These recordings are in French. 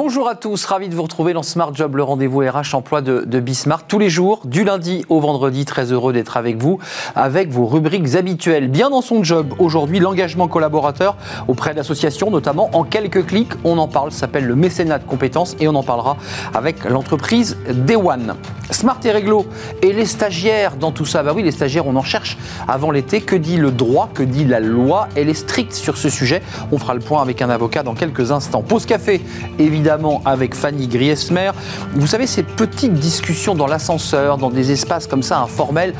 Bonjour à tous, ravi de vous retrouver dans Smart Job, le rendez-vous RH emploi de, de Bismarck. Tous les jours, du lundi au vendredi, très heureux d'être avec vous, avec vos rubriques habituelles. Bien dans son job, aujourd'hui, l'engagement collaborateur auprès d'associations, notamment en quelques clics. On en parle, s'appelle le mécénat de compétences et on en parlera avec l'entreprise Day One. Smart et réglo et les stagiaires dans tout ça? Bah oui, les stagiaires, on en cherche avant l'été. Que dit le droit? Que dit la loi? Elle est stricte sur ce sujet. On fera le point avec un avocat dans quelques instants. Pause café, évidemment avec Fanny Griesmer. Vous savez, ces petites discussions dans l'ascenseur, dans des espaces comme ça informels,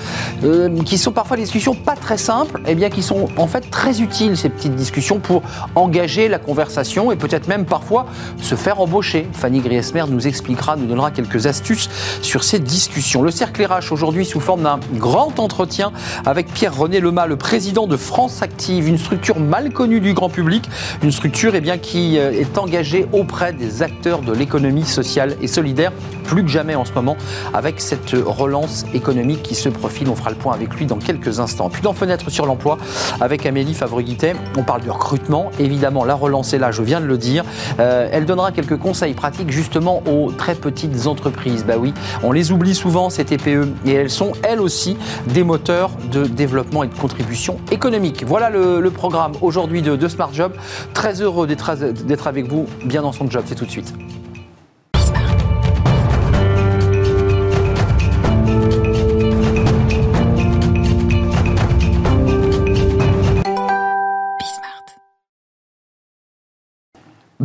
euh, qui sont parfois des discussions pas très simples, et eh bien qui sont en fait très utiles, ces petites discussions, pour engager la conversation et peut-être même parfois se faire embaucher. Fanny Griesmer nous expliquera, nous donnera quelques astuces sur ces discussions. Le cercle RH aujourd'hui sous forme d'un grand entretien avec Pierre-René Lema, le président de France Active, une structure mal connue du grand public, une structure eh bien, qui euh, est engagée auprès des acteurs de l'économie sociale et solidaire, plus que jamais en ce moment, avec cette relance économique qui se profile. On fera le point avec lui dans quelques instants. Puis dans Fenêtre sur l'emploi, avec Amélie Fabriguitet, on parle du recrutement. Évidemment, la relance est là, je viens de le dire. Euh, elle donnera quelques conseils pratiques justement aux très petites entreprises. Bah oui, on les oublie souvent, ces TPE, et elles sont elles aussi des moteurs de développement et de contribution économique. Voilà le, programme aujourd'hui de, de Smart Job. Très heureux d'être avec vous, bien dans son job tout de suite.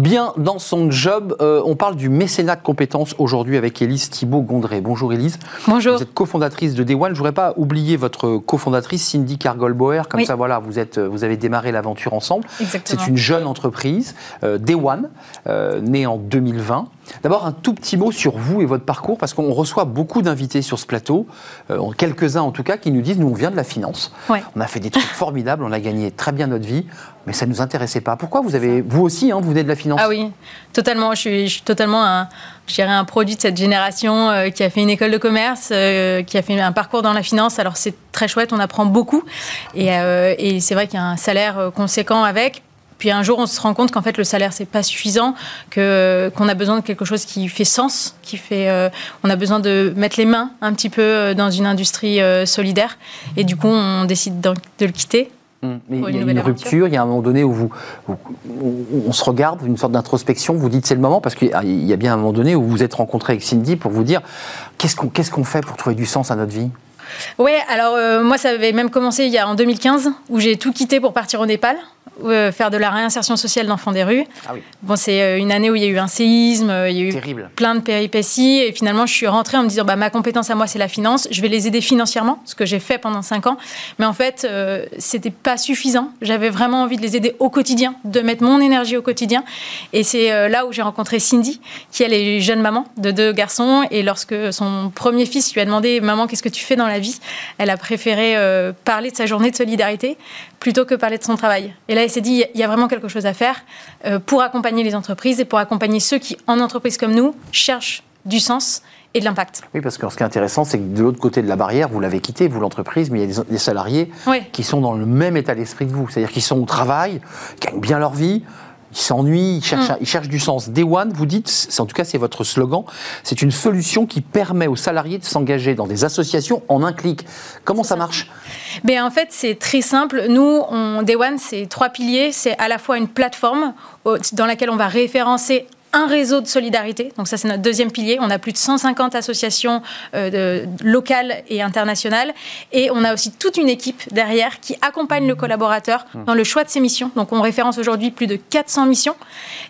Bien dans son job, euh, on parle du mécénat de compétences aujourd'hui avec Élise Thibault-Gondré. Bonjour Élise. Bonjour. Vous êtes cofondatrice de Day One. Je voudrais pas oublier votre cofondatrice Cindy Cargol-Boer. Comme ça, voilà, vous, êtes, vous avez démarré l'aventure ensemble. C'est une jeune entreprise, euh, Day One, euh, née en 2020. D'abord, un tout petit mot sur vous et votre parcours, parce qu'on reçoit beaucoup d'invités sur ce plateau, euh, quelques-uns en tout cas, qui nous disent nous, on vient de la finance. On a fait des trucs formidables, on a gagné très bien notre vie, mais ça ne nous intéressait pas. Pourquoi vous avez, vous aussi, hein, vous venez de la finance Ah oui, totalement. Je suis, totalement un, un produit de cette génération euh, qui a fait une école de commerce, euh, qui a fait un parcours dans la finance. Alors c'est très chouette, on apprend beaucoup. Et, et c'est vrai qu'il y a un salaire conséquent avec puis un jour, on se rend compte qu'en fait, le salaire, c'est pas suffisant, que qu'on a besoin de quelque chose qui fait sens, qui fait. Euh, on a besoin de mettre les mains un petit peu euh, dans une industrie euh, solidaire. Et du coup, on décide de, le quitter. Mais il y a une rupture, il y a un moment donné où vous, on se regarde, une sorte d'introspection, vous dites c'est le moment, parce qu'il y a bien un moment donné où vous vous êtes rencontré avec Cindy pour vous dire qu'est-ce qu'on qu'est-ce qu'on fait pour trouver du sens à notre vie? Oui, alors moi ça avait même commencé il y a en 2015 où j'ai tout quitté pour partir au Népal. Euh, faire de la réinsertion sociale d'enfants des rues. Ah bon, c'est euh, une année où il y a eu un séisme, euh, il y a eu plein de péripéties, et finalement, je suis rentrée en me disant, bah, ma compétence à moi, c'est la finance, je vais les aider financièrement, ce que j'ai fait pendant cinq ans. Mais en fait, c'était pas suffisant. J'avais vraiment envie de les aider au quotidien, de mettre mon énergie au quotidien. Et c'est là où j'ai rencontré Cindy, qui elle est jeune maman de deux garçons, et lorsque son premier fils lui a demandé, maman, qu'est-ce que tu fais dans la vie? Elle a préféré parler de sa journée de solidarité plutôt que parler de son travail. Et là, elle s'est dit, il y a vraiment quelque chose à faire euh, pour accompagner les entreprises et pour accompagner ceux qui, en entreprise comme nous, cherchent du sens et de l'impact. Oui, parce que ce qui est intéressant, c'est que de l'autre côté de la barrière, vous l'avez quitté, vous l'entreprise, mais il y a des, salariés qui sont dans le même état d'esprit que vous. C'est-à-dire qu'ils sont au travail, gagnent bien leur vie, ils s'ennuient, ils cherchent, mm. ils cherchent du sens. Day One, vous dites, en tout cas c'est votre slogan, c'est une solution qui permet aux salariés de s'engager dans des associations en un clic. Comment ça, marche? Ben, En fait, c'est très simple. Nous, on, Day One, c'est trois piliers. C'est à la fois une plateforme dans laquelle on va référencer un réseau de solidarité. Donc ça, c'est notre deuxième pilier. On a plus de 150 associations euh, locales et internationales. Et on a aussi toute une équipe derrière qui accompagne le collaborateur mmh. dans le choix de ses missions. Donc on référence aujourd'hui plus de 400 missions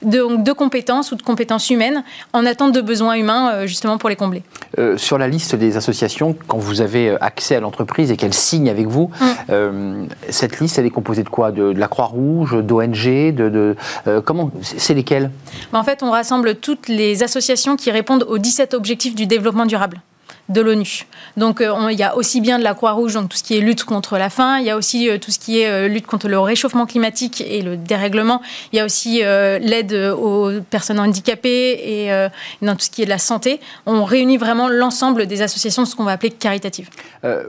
de, de, compétences ou de compétences humaines en attente de besoins humains euh, justement pour les combler. Euh, sur la liste des associations, quand vous avez accès à l'entreprise et qu'elle signe avec vous, mmh. cette liste, elle est composée de quoi? De, la Croix-Rouge, d'ONG, de, comment C'est lesquelles? Ben, En fait, on rassemble toutes les associations qui répondent aux 17 objectifs du développement durable. De l'ONU. Donc euh, il y a aussi bien de la Croix-Rouge, donc tout ce qui est lutte contre la faim, il y a aussi euh, tout ce qui est euh, lutte contre le réchauffement climatique et le dérèglement, il y a aussi l'aide aux personnes handicapées et dans tout ce qui est de la santé. On réunit vraiment l'ensemble des associations, ce qu'on va appeler caritatives.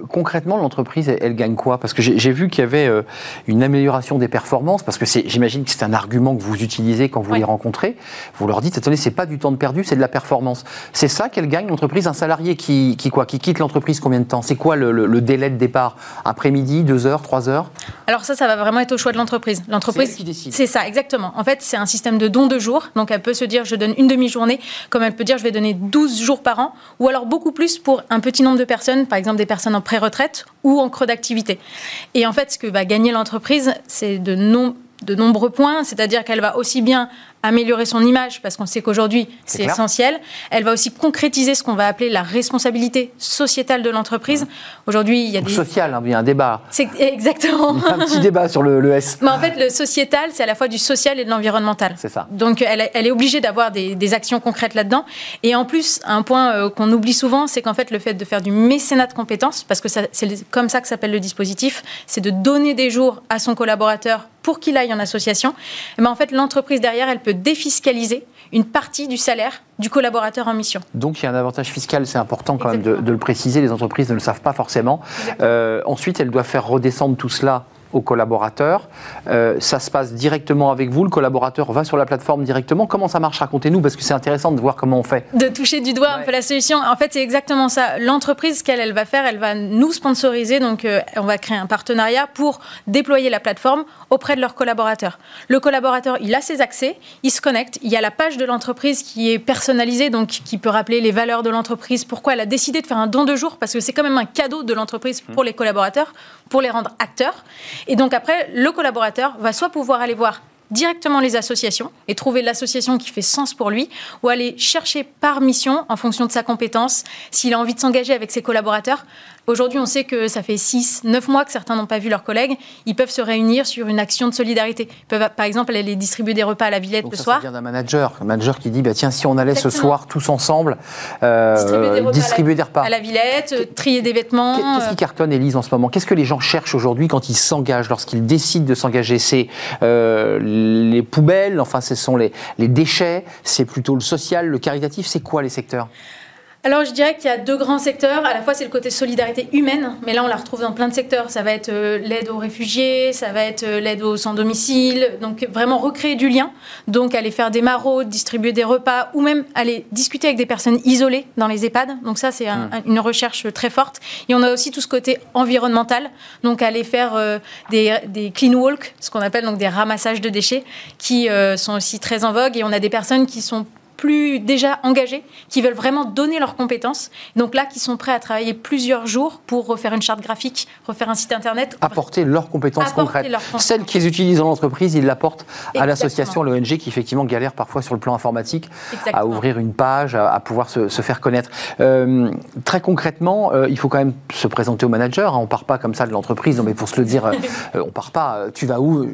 concrètement, l'entreprise, elle, gagne quoi? Parce que j'ai vu qu'il y avait une amélioration des performances, parce que j'imagine que c'est un argument que vous utilisez quand vous les rencontrez. Vous leur dites, attendez, c'est pas du temps de perdu, c'est de la performance. C'est ça qu'elle gagne, l'entreprise, un salarié qui qui, quoi, qui quitte l'entreprise combien de temps? C'est quoi le, délai de départ? Après-midi, deux heures, trois heures? Alors ça, ça va vraiment être au choix de l'entreprise. L'entreprise qui décide. C'est ça, exactement. En fait, c'est un système de don de jours. Donc elle peut se dire, je donne une demi-journée, comme elle peut dire, je vais donner 12 jours par an, ou alors beaucoup plus pour un petit nombre de personnes, par exemple des personnes en pré-retraite ou en creux d'activité. Et en fait, ce que va gagner l'entreprise, c'est de non de nombreux points, c'est-à-dire qu'elle va aussi bien améliorer son image, parce qu'on sait qu'aujourd'hui, c'est essentiel. Elle va aussi concrétiser ce qu'on va appeler la responsabilité sociétale de l'entreprise. Aujourd'hui, il y a des... Social, hein, il y a un débat. C'est exactement. un petit débat sur le, S. Mais en fait, le sociétal, c'est à la fois du social et de l'environnemental. C'est ça. Donc, elle, elle est obligée d'avoir des, actions concrètes là-dedans. Et en plus, un point euh, qu'on oublie souvent, c'est qu'en fait, le fait de faire du mécénat de compétences, parce que c'est comme ça que s'appelle le dispositif, c'est de donner des jours à son collaborateur pour qu'il aille en association. Mais en fait, l'entreprise derrière, elle peut défiscaliser une partie du salaire du collaborateur en mission. Donc il y a un avantage fiscal, c'est important quand même de, le préciser, les entreprises ne le savent pas forcément. Euh, ensuite, elles doivent faire redescendre tout cela aux collaborateurs. Euh, ça se passe directement avec vous, le collaborateur va sur la plateforme directement. Comment ça marche? Racontez-nous, parce que c'est intéressant de voir comment on fait. De toucher du doigt un peu la solution. En fait, c'est exactement ça. L'entreprise, ce qu'elle elle va faire, elle va nous sponsoriser, donc euh, on va créer un partenariat pour déployer la plateforme auprès de leurs collaborateurs. Le collaborateur, il a ses accès, il se connecte, il y a la page de l'entreprise qui est personnalisée, donc qui peut rappeler les valeurs de l'entreprise, pourquoi elle a décidé de faire un don de jour, parce que c'est quand même un cadeau de l'entreprise pour mmh. les collaborateurs, pour les rendre acteurs. Et donc après, le collaborateur va soit pouvoir aller voir directement les associations et trouver l'association qui fait sens pour lui, ou aller chercher par mission, en fonction de sa compétence, s'il a envie de s'engager avec ses collaborateurs. Aujourd'hui, on sait que ça fait 6, 9 mois que certains n'ont pas vu leurs collègues. Ils peuvent se réunir sur une action de solidarité. Ils peuvent, par exemple, aller distribuer des repas à la Villette le soir. Ça vient d'un manager, un manager qui dit bah, tiens, si on allait ce soir tous ensemble euh, distribuer, des, repas à la Villette, trier des vêtements. Qu'est-ce qui cartonne, Elise, en ce moment? Qu'est-ce que les gens cherchent aujourd'hui quand ils s'engagent, lorsqu'ils décident de s'engager? C'est euh, les poubelles, enfin, ce sont les, déchets, c'est plutôt le social, le caritatif. C'est quoi les secteurs? Alors, je dirais qu'il y a deux grands secteurs. À la fois, c'est le côté solidarité humaine, mais là, on la retrouve dans plein de secteurs. Ça va être euh, l'aide aux réfugiés, ça va être euh, l'aide aux sans-domicile. Donc, vraiment recréer du lien. Donc, aller faire des maraudes, distribuer des repas, ou même aller discuter avec des personnes isolées dans les EHPAD. Donc, ça, c'est mmh. une recherche très forte. Et on a aussi tout ce côté environnemental. Donc, aller faire euh, des, des, clean walk, ce qu'on appelle donc des ramassages de déchets, qui sont aussi très en vogue. Et on a des personnes qui sont plus déjà engagés, qui veulent vraiment donner leurs compétences, donc là, qui sont prêts à travailler plusieurs jours pour refaire une charte graphique, refaire un site internet. Apporter leurs compétences concrètes. Celles qu'ils utilisent dans l'entreprise, ils l'apportent à l'association, l'ONG, qui effectivement galère parfois sur le plan informatique, à ouvrir une page, à, pouvoir se, faire connaître. Euh, très concrètement, euh, il faut quand même se présenter au manager. Hein. on part pas comme ça de l'entreprise, mais pour se le dire, euh, on part pas. Tu vas où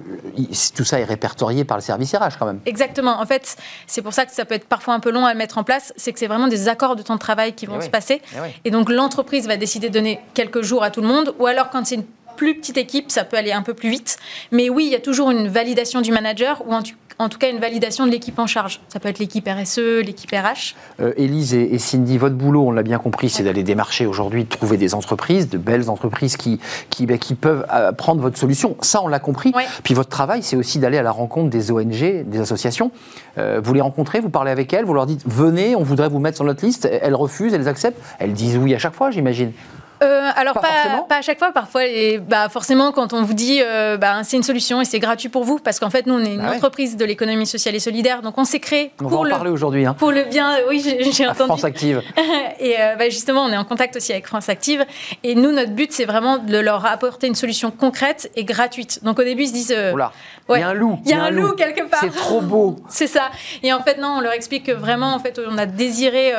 Tout ça est répertorié par le service RH quand même. Exactement. En fait, c'est pour ça que ça peut être parfois un peu long à mettre en place, c'est que c'est vraiment des accords de temps de travail qui vont eh se passer. Eh et donc l'entreprise va décider de donner quelques jours à tout le monde, ou alors quand c'est une plus petite équipe, ça peut aller un peu plus vite. Mais oui, il y a toujours une validation du manager, ou en, en tout cas une validation de l'équipe en charge. Ça peut être l'équipe RSE, l'équipe RH. Euh, Élise et, Cindy, votre boulot, on l'a bien compris, c'est d'aller démarcher aujourd'hui, de trouver des entreprises, de belles entreprises qui, qui, bah, qui peuvent euh, prendre votre solution. Ça, on l'a compris. Puis votre travail, c'est aussi d'aller à la rencontre des ONG, des associations. Euh, vous les rencontrez, vous parlez avec elles, vous leur dites venez, on voudrait vous mettre sur notre liste. Elles refusent, elles acceptent. Elles disent oui à chaque fois, j'imagine. Euh, alors pas, pas, à chaque fois, parfois, et bah forcément quand on vous dit euh, bah, c'est une solution et c'est gratuit pour vous, parce qu'en fait nous on est une ah entreprise de l'économie sociale et solidaire, donc on s'est créé on pour va en parler aujourd'hui, hein. pour le bien. Oui, j'ai entendu. France Active. et euh, bah, justement, on est en contact aussi avec France Active, et nous notre but c'est vraiment de leur apporter une solution concrète et gratuite. Donc au début ils se disent il y a un loup. Il y a un, loup, quelque part. C'est trop beau. c'est ça. Et en fait, non, on leur explique que vraiment, en fait, on a désiré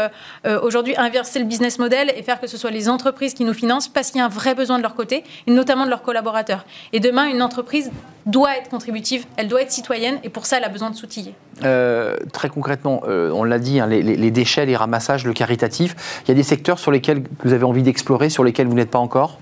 aujourd'hui inverser le business model et faire que ce soit les entreprises qui nous parce qu'il y a un vrai besoin de leur côté, et notamment de leurs collaborateurs. Et demain, une entreprise doit être contributive, elle doit être citoyenne, et pour ça, elle a besoin de s'outiller. Euh, très concrètement, euh, on l'a dit, hein, les, déchets, les ramassages, le caritatif, il y a des secteurs sur lesquels vous avez envie d'explorer, sur lesquels vous n'êtes pas encore?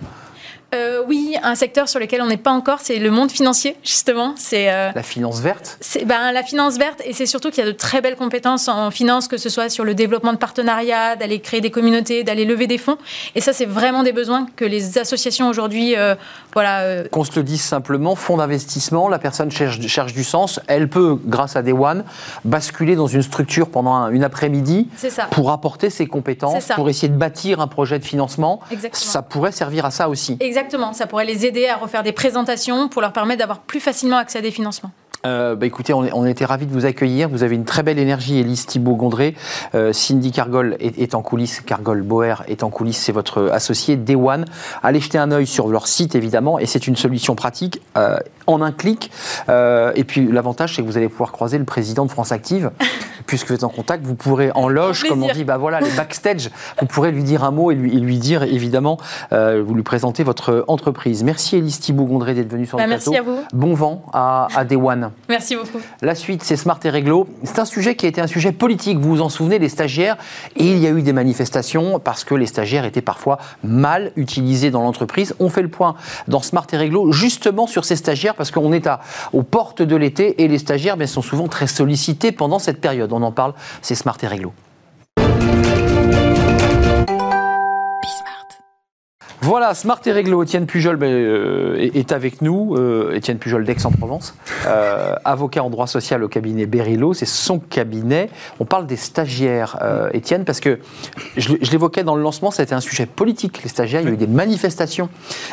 Euh, oui, un secteur sur lequel on n'est pas encore, c'est le monde financier, justement. C'est euh, la finance verte. C'est ben, la finance verte, et c'est surtout qu'il y a de très belles compétences en finance, que ce soit sur le développement de partenariats, d'aller créer des communautés, d'aller lever des fonds. Et ça, c'est vraiment des besoins que les associations aujourd'hui, euh, voilà. Qu'on se le dise simplement, fonds d'investissement, la personne cherche, cherche, du sens, elle peut, grâce à Day One, basculer dans une structure pendant une après-midi pour apporter ses compétences, pour essayer de bâtir un projet de financement. Exactement. Ça pourrait servir à ça aussi. Exactement. Exactement, ça pourrait les aider à refaire des présentations pour leur permettre d'avoir plus facilement accès à des financements. Euh, bah écoutez, on, on, était ravis de vous accueillir. Vous avez une très belle énergie, Elise Thibault-Gondré. Euh, Cindy Cargol est, en coulisses. Cargol Boer est en coulisses. C'est votre associé Day One. Allez jeter un œil sur leur site, évidemment. Et c'est une solution pratique euh, en un clic. Euh, et puis l'avantage, c'est que vous allez pouvoir croiser le président de France Active. puisque vous êtes en contact, vous pourrez en loge, comme on dit, bah voilà, les backstage, vous pourrez lui dire un mot et lui, lui dire évidemment, euh, vous lui présentez votre entreprise. Merci Elise Thibault-Gondré d'être venue sur bah, le plateau. Merci à vous. Bon vent à, à Day One. Merci beaucoup. La suite, c'est Smart et Réglo. C'est un sujet qui a été un sujet politique. Vous vous en souvenez, les stagiaires. Et il y a eu des manifestations parce que les stagiaires étaient parfois mal utilisés dans l'entreprise. On fait le point dans Smart et Réglo justement sur ces stagiaires parce qu'on est à, aux portes de l'été et les stagiaires bien, sont souvent très sollicités pendant cette période. On en parle, c'est Smart et Réglo. Voilà, Smart et Réglo, Étienne Pujol ben, euh, est avec nous, euh, Étienne Pujol d'Aix-en-Provence, euh, avocat en droit social au cabinet Berilo, c'est son cabinet. On parle des stagiaires, Étienne, parce que je, l'évoquais dans le lancement, ça a été un sujet politique, les stagiaires, il y a eu des manifestations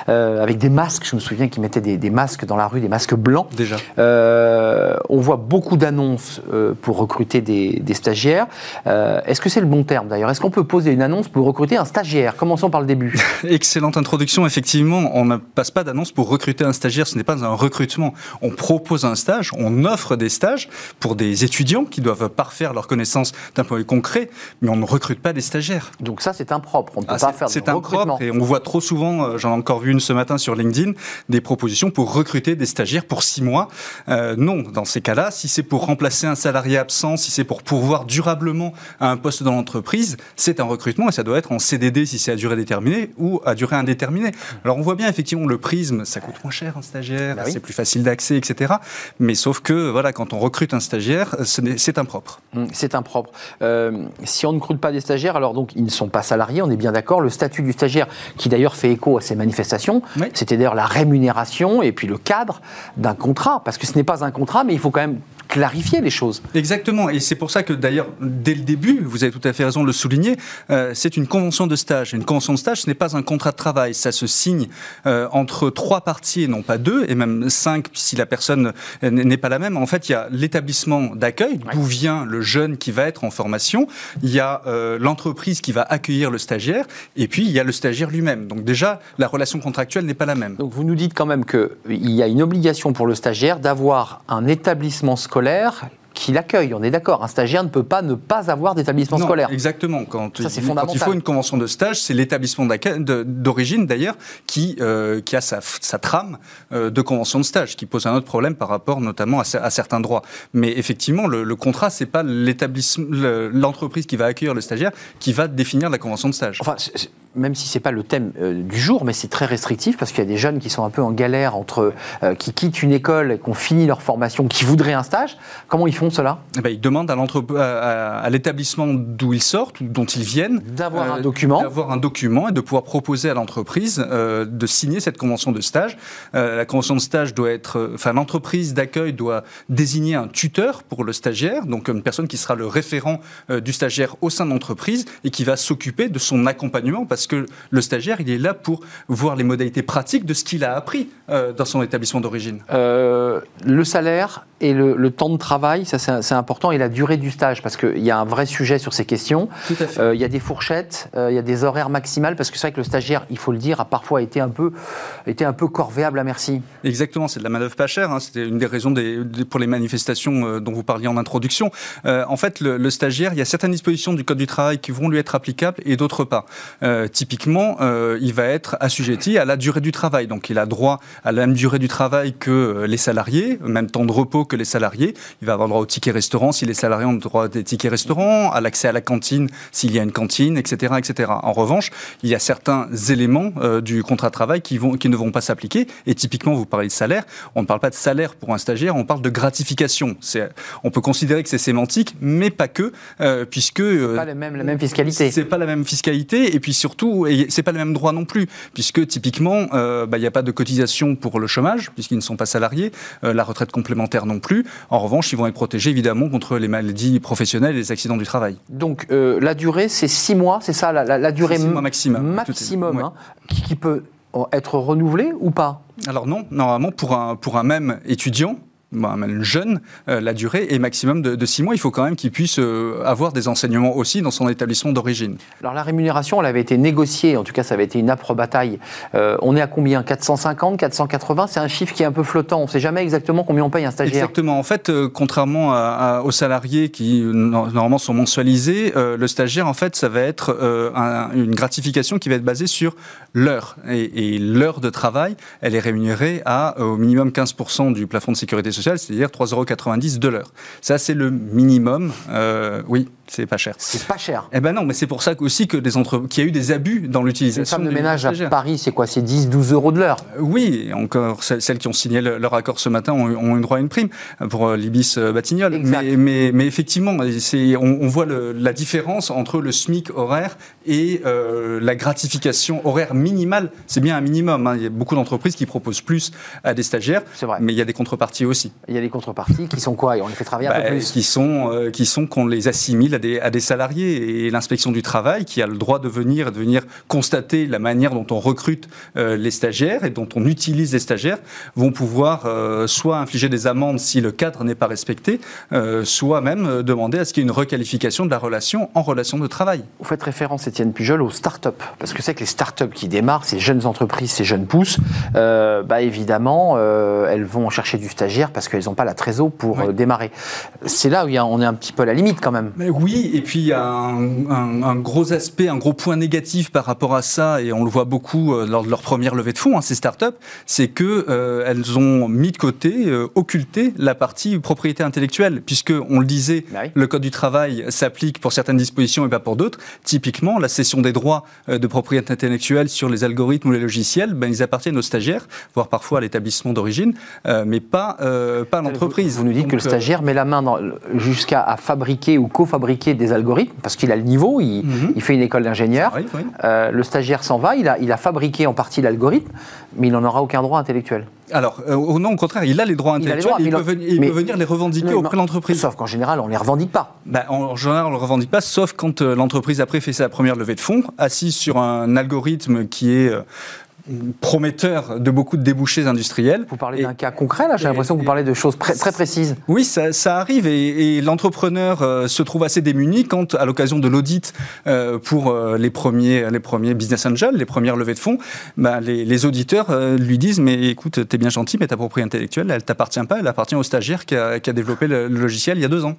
avec des masques, je me souviens qu'ils mettaient des, masques dans la rue, des masques blancs. Déjà. on voit beaucoup d'annonces pour recruter des, des stagiaires. Est-ce que c'est le bon terme d'ailleurs? Est-ce qu'on peut poser une annonce pour recruter un stagiaire? Commençons par le début. excellente introduction. Effectivement, on ne passe pas d'annonce pour recruter un stagiaire. Ce n'est pas un recrutement. On propose un stage, on offre des stages pour des étudiants qui doivent parfaire leurs connaissances d'un point de vue concret, mais on ne recrute pas des stagiaires. Donc ça, c'est impropre. On ne peut ah, pas faire de C'est impropre et on voit trop souvent, euh, j'en ai encore vu une ce matin sur LinkedIn, des propositions pour recruter des stagiaires pour six mois. Euh, non, dans ces cas-là, si c'est pour remplacer un salarié absent, si c'est pour pourvoir durablement à un poste dans l'entreprise, c'est un recrutement et ça doit être en CDD si c'est à durée déterminée ou à durée indéterminé. Alors on voit bien effectivement le prisme, ça coûte moins cher un stagiaire, bah c'est plus facile d'accès, etc. Mais sauf que voilà, quand on recrute un stagiaire, c'est impropre. Mmh, c'est impropre. Euh, si on ne recrute pas des stagiaires, alors donc ils ne sont pas salariés, on est bien d'accord. Le statut du stagiaire, qui d'ailleurs fait écho à ces manifestations, c'était d'ailleurs la rémunération et puis le cadre d'un contrat, parce que ce n'est pas un contrat, mais il faut quand même clarifier les choses. Exactement, et c'est pour ça que d'ailleurs, dès le début, vous avez tout à fait raison de le souligner, euh, c'est une convention de stage. Une convention de stage, ce n'est pas un contrat de travail, ça se signe euh, entre trois parties et non pas deux, et même cinq si la personne n'est pas la même. En fait, il y a l'établissement d'accueil, d'où vient le jeune qui va être en formation, il y a euh, l'entreprise qui va accueillir le stagiaire, et puis il y a le stagiaire lui-même. Donc déjà, la relation contractuelle n'est pas la même. Donc vous nous dites quand même qu'il y a une obligation pour le stagiaire d'avoir un établissement scolaire scolaire qui l'accueille. On est d'accord. Un stagiaire ne peut pas ne pas avoir d'établissement scolaire. Exactement. Quand, Ça, il, quand il faut une convention de stage, c'est l'établissement d'origine d'ailleurs qui, euh, qui a sa, sa trame euh, de convention de stage, qui pose un autre problème par rapport notamment à, à certains droits. Mais effectivement, le, le contrat, c'est pas l'établissement, l'entreprise qui va accueillir le stagiaire qui va définir la convention de stage. Enfin, même si c'est pas le thème euh, du jour, mais c'est très restrictif parce qu'il y a des jeunes qui sont un peu en galère entre qui quittent une école et qui ont fini leur formation, qui voudraient un stage. Comment ils font cela eh ben, Ils demandent à, l'établissement d'où ils sortent, dont ils viennent, d'avoir un euh, document, d'avoir un document et de pouvoir proposer à l'entreprise euh, de signer cette convention de stage. Euh, la convention de stage doit être, enfin l'entreprise d'accueil doit désigner un tuteur pour le stagiaire, donc une personne qui sera le référent du stagiaire au sein de l'entreprise et qui va s'occuper de son accompagnement parce que le stagiaire il est là pour voir les modalités pratiques de ce qu'il a appris dans son établissement d'origine. le salaire et le, temps de travail, ça c'est important, et la durée du stage, parce qu'il y a un vrai sujet sur ces questions. Euh, il y a des fourchettes, euh, il y a des horaires maximales, parce que c'est vrai que le stagiaire, il faut le dire, a parfois été un peu, été un peu corvéable à merci. Exactement, c'est de la manœuvre pas chère. Hein. C'était une des raisons des, pour les manifestations euh, dont vous parliez en introduction. en fait, le, stagiaire, il y a certaines dispositions du Code du travail qui vont lui être applicables et d'autres pas. typiquement, il va être assujetti à la durée du travail. Donc, il a droit à la même durée du travail que les salariés, même temps de repos que les salariés. Il va avoir droit aux tickets restaurants si les salariés ont droit des tickets restaurants, à l'accès à la cantine s'il y a une cantine, etc., etc. En revanche, il y a certains éléments euh, du contrat de travail qui, vont, qui ne vont pas s'appliquer. Et typiquement, vous parlez de salaire. On ne parle pas de salaire pour un stagiaire, on parle de gratification. On peut considérer que c'est sémantique, mais pas que, euh, puisque euh, pas la même, la même fiscalité. C'est pas la même fiscalité, et puis surtout, c'est pas le même droit non plus, puisque typiquement, bah, il n'y a pas de cotisation pour le chômage, puisqu'ils ne sont pas salariés, la retraite complémentaire non plus. En revanche, ils vont être protégés évidemment contre les maladies professionnelles et les accidents du travail. Donc euh, la durée, c'est six mois, c'est ça la, durée six mois maximum, maximum hein, qui, peut être renouvelée ou pas? Alors non, normalement pour un, pour un même étudiant, même jeune, euh, la durée est maximum de, six mois. Il faut quand même qu'il puisse euh, avoir des enseignements aussi dans son établissement d'origine. Alors la rémunération, elle avait été négociée, en tout cas ça avait été une âpre bataille. Euh, on est à combien? 450, 480 C'est un chiffre qui est un peu flottant. On ne sait jamais exactement combien on paye un stagiaire. Exactement. En fait, contrairement aux salariés qui normalement sont mensualisés, le stagiaire, en fait, ça va être une gratification qui va être basée sur l'heure. Et, et l'heure de travail, elle est rémunérée à au minimum 15% du plafond de sécurité c'est-à-dire 3,90 euros de l'heure. Ça, c'est le minimum. Euh, oui, c'est pas cher. C'est pas cher. Eh ben non, mais c'est pour ça aussi que des entre... qu'il y a eu des abus dans l'utilisation. Les femmes de ménage à Paris, c'est quoi? C'est 10, 12 euros de l'heure euh, Oui, encore celles qui ont signé leur accord ce matin ont, eu droit à une prime pour euh, l'Ibis Batignolles. Mais, mais, mais, effectivement, on, on voit la différence entre le SMIC horaire et la gratification horaire minimale. C'est bien un minimum. Hein. Il y a beaucoup d'entreprises qui proposent plus à des stagiaires, vrai. mais il y a des contreparties aussi. Il y a des contreparties qui sont quoi? Et on les fait travailler un peu bah, plus Qui sont, euh, qui sont qu'on les assimile à des, à des salariés. Et l'inspection du travail, qui a le droit de venir, de venir constater la manière dont on recrute euh, les stagiaires et dont on utilise les stagiaires, vont pouvoir euh, soit infliger des amendes si le cadre n'est pas respecté, soit même demander à ce qu'il y ait une requalification de la relation en relation de travail. Vous faites référence, Étienne Pujol, aux start-up. Parce que c'est que les start-up qui démarrent, ces jeunes entreprises, ces jeunes pousses, bah évidemment, elles vont chercher du stagiaire parce qu'elles n'ont pas la trésor pour euh, démarrer. C'est là où on est un petit peu à la limite quand même. Mais oui, et puis il y a un, gros aspect, un gros point négatif par rapport à ça, et on le voit beaucoup euh, lors de leur première levée de fonds, hein, ces startups, c'est qu'elles euh, elles ont mis de côté, occulté la partie propriété intellectuelle, puisque on le disait, bah le code du travail s'applique pour certaines dispositions et pas pour d'autres. Typiquement, la cession des droits de propriété intellectuelle sur les algorithmes ou les logiciels, ben, ils appartiennent aux stagiaires, voire parfois à l'établissement d'origine, mais pas euh, pas l'entreprise. Vous, nous dites que le euh, stagiaire met la main jusqu'à fabriquer ou co-fabriquer des algorithmes, parce qu'il a le niveau, il, mhm. fait une école d'ingénieur. Euh, le stagiaire s'en va, il a, il a fabriqué en partie l'algorithme, mais il n'en aura aucun droit intellectuel. Alors, non, au contraire, il a les droits intellectuels, il, peut, venir les revendiquer auprès de l'entreprise. Sauf qu'en général, on ne les revendique pas. Ben, en général, on ne les revendique pas, sauf quand l'entreprise a fait sa première levée de fonds, assise sur un algorithme qui est prometteur de beaucoup de débouchés industriels. Vous parlez d'un cas concret là J'ai l'impression que vous parlez de choses très précises. Oui, ça, arrive et, l'entrepreneur euh, se trouve assez démuni quand, à l'occasion de l'audit euh, pour euh, les, premiers, les premiers business angels, les premières levées de fonds, bah, les, auditeurs lui disent Mais écoute, t'es bien gentil, mais ta propriété intellectuelle, elle t'appartient pas, elle appartient au stagiaire qui a, qui a développé le logiciel il y a deux ans.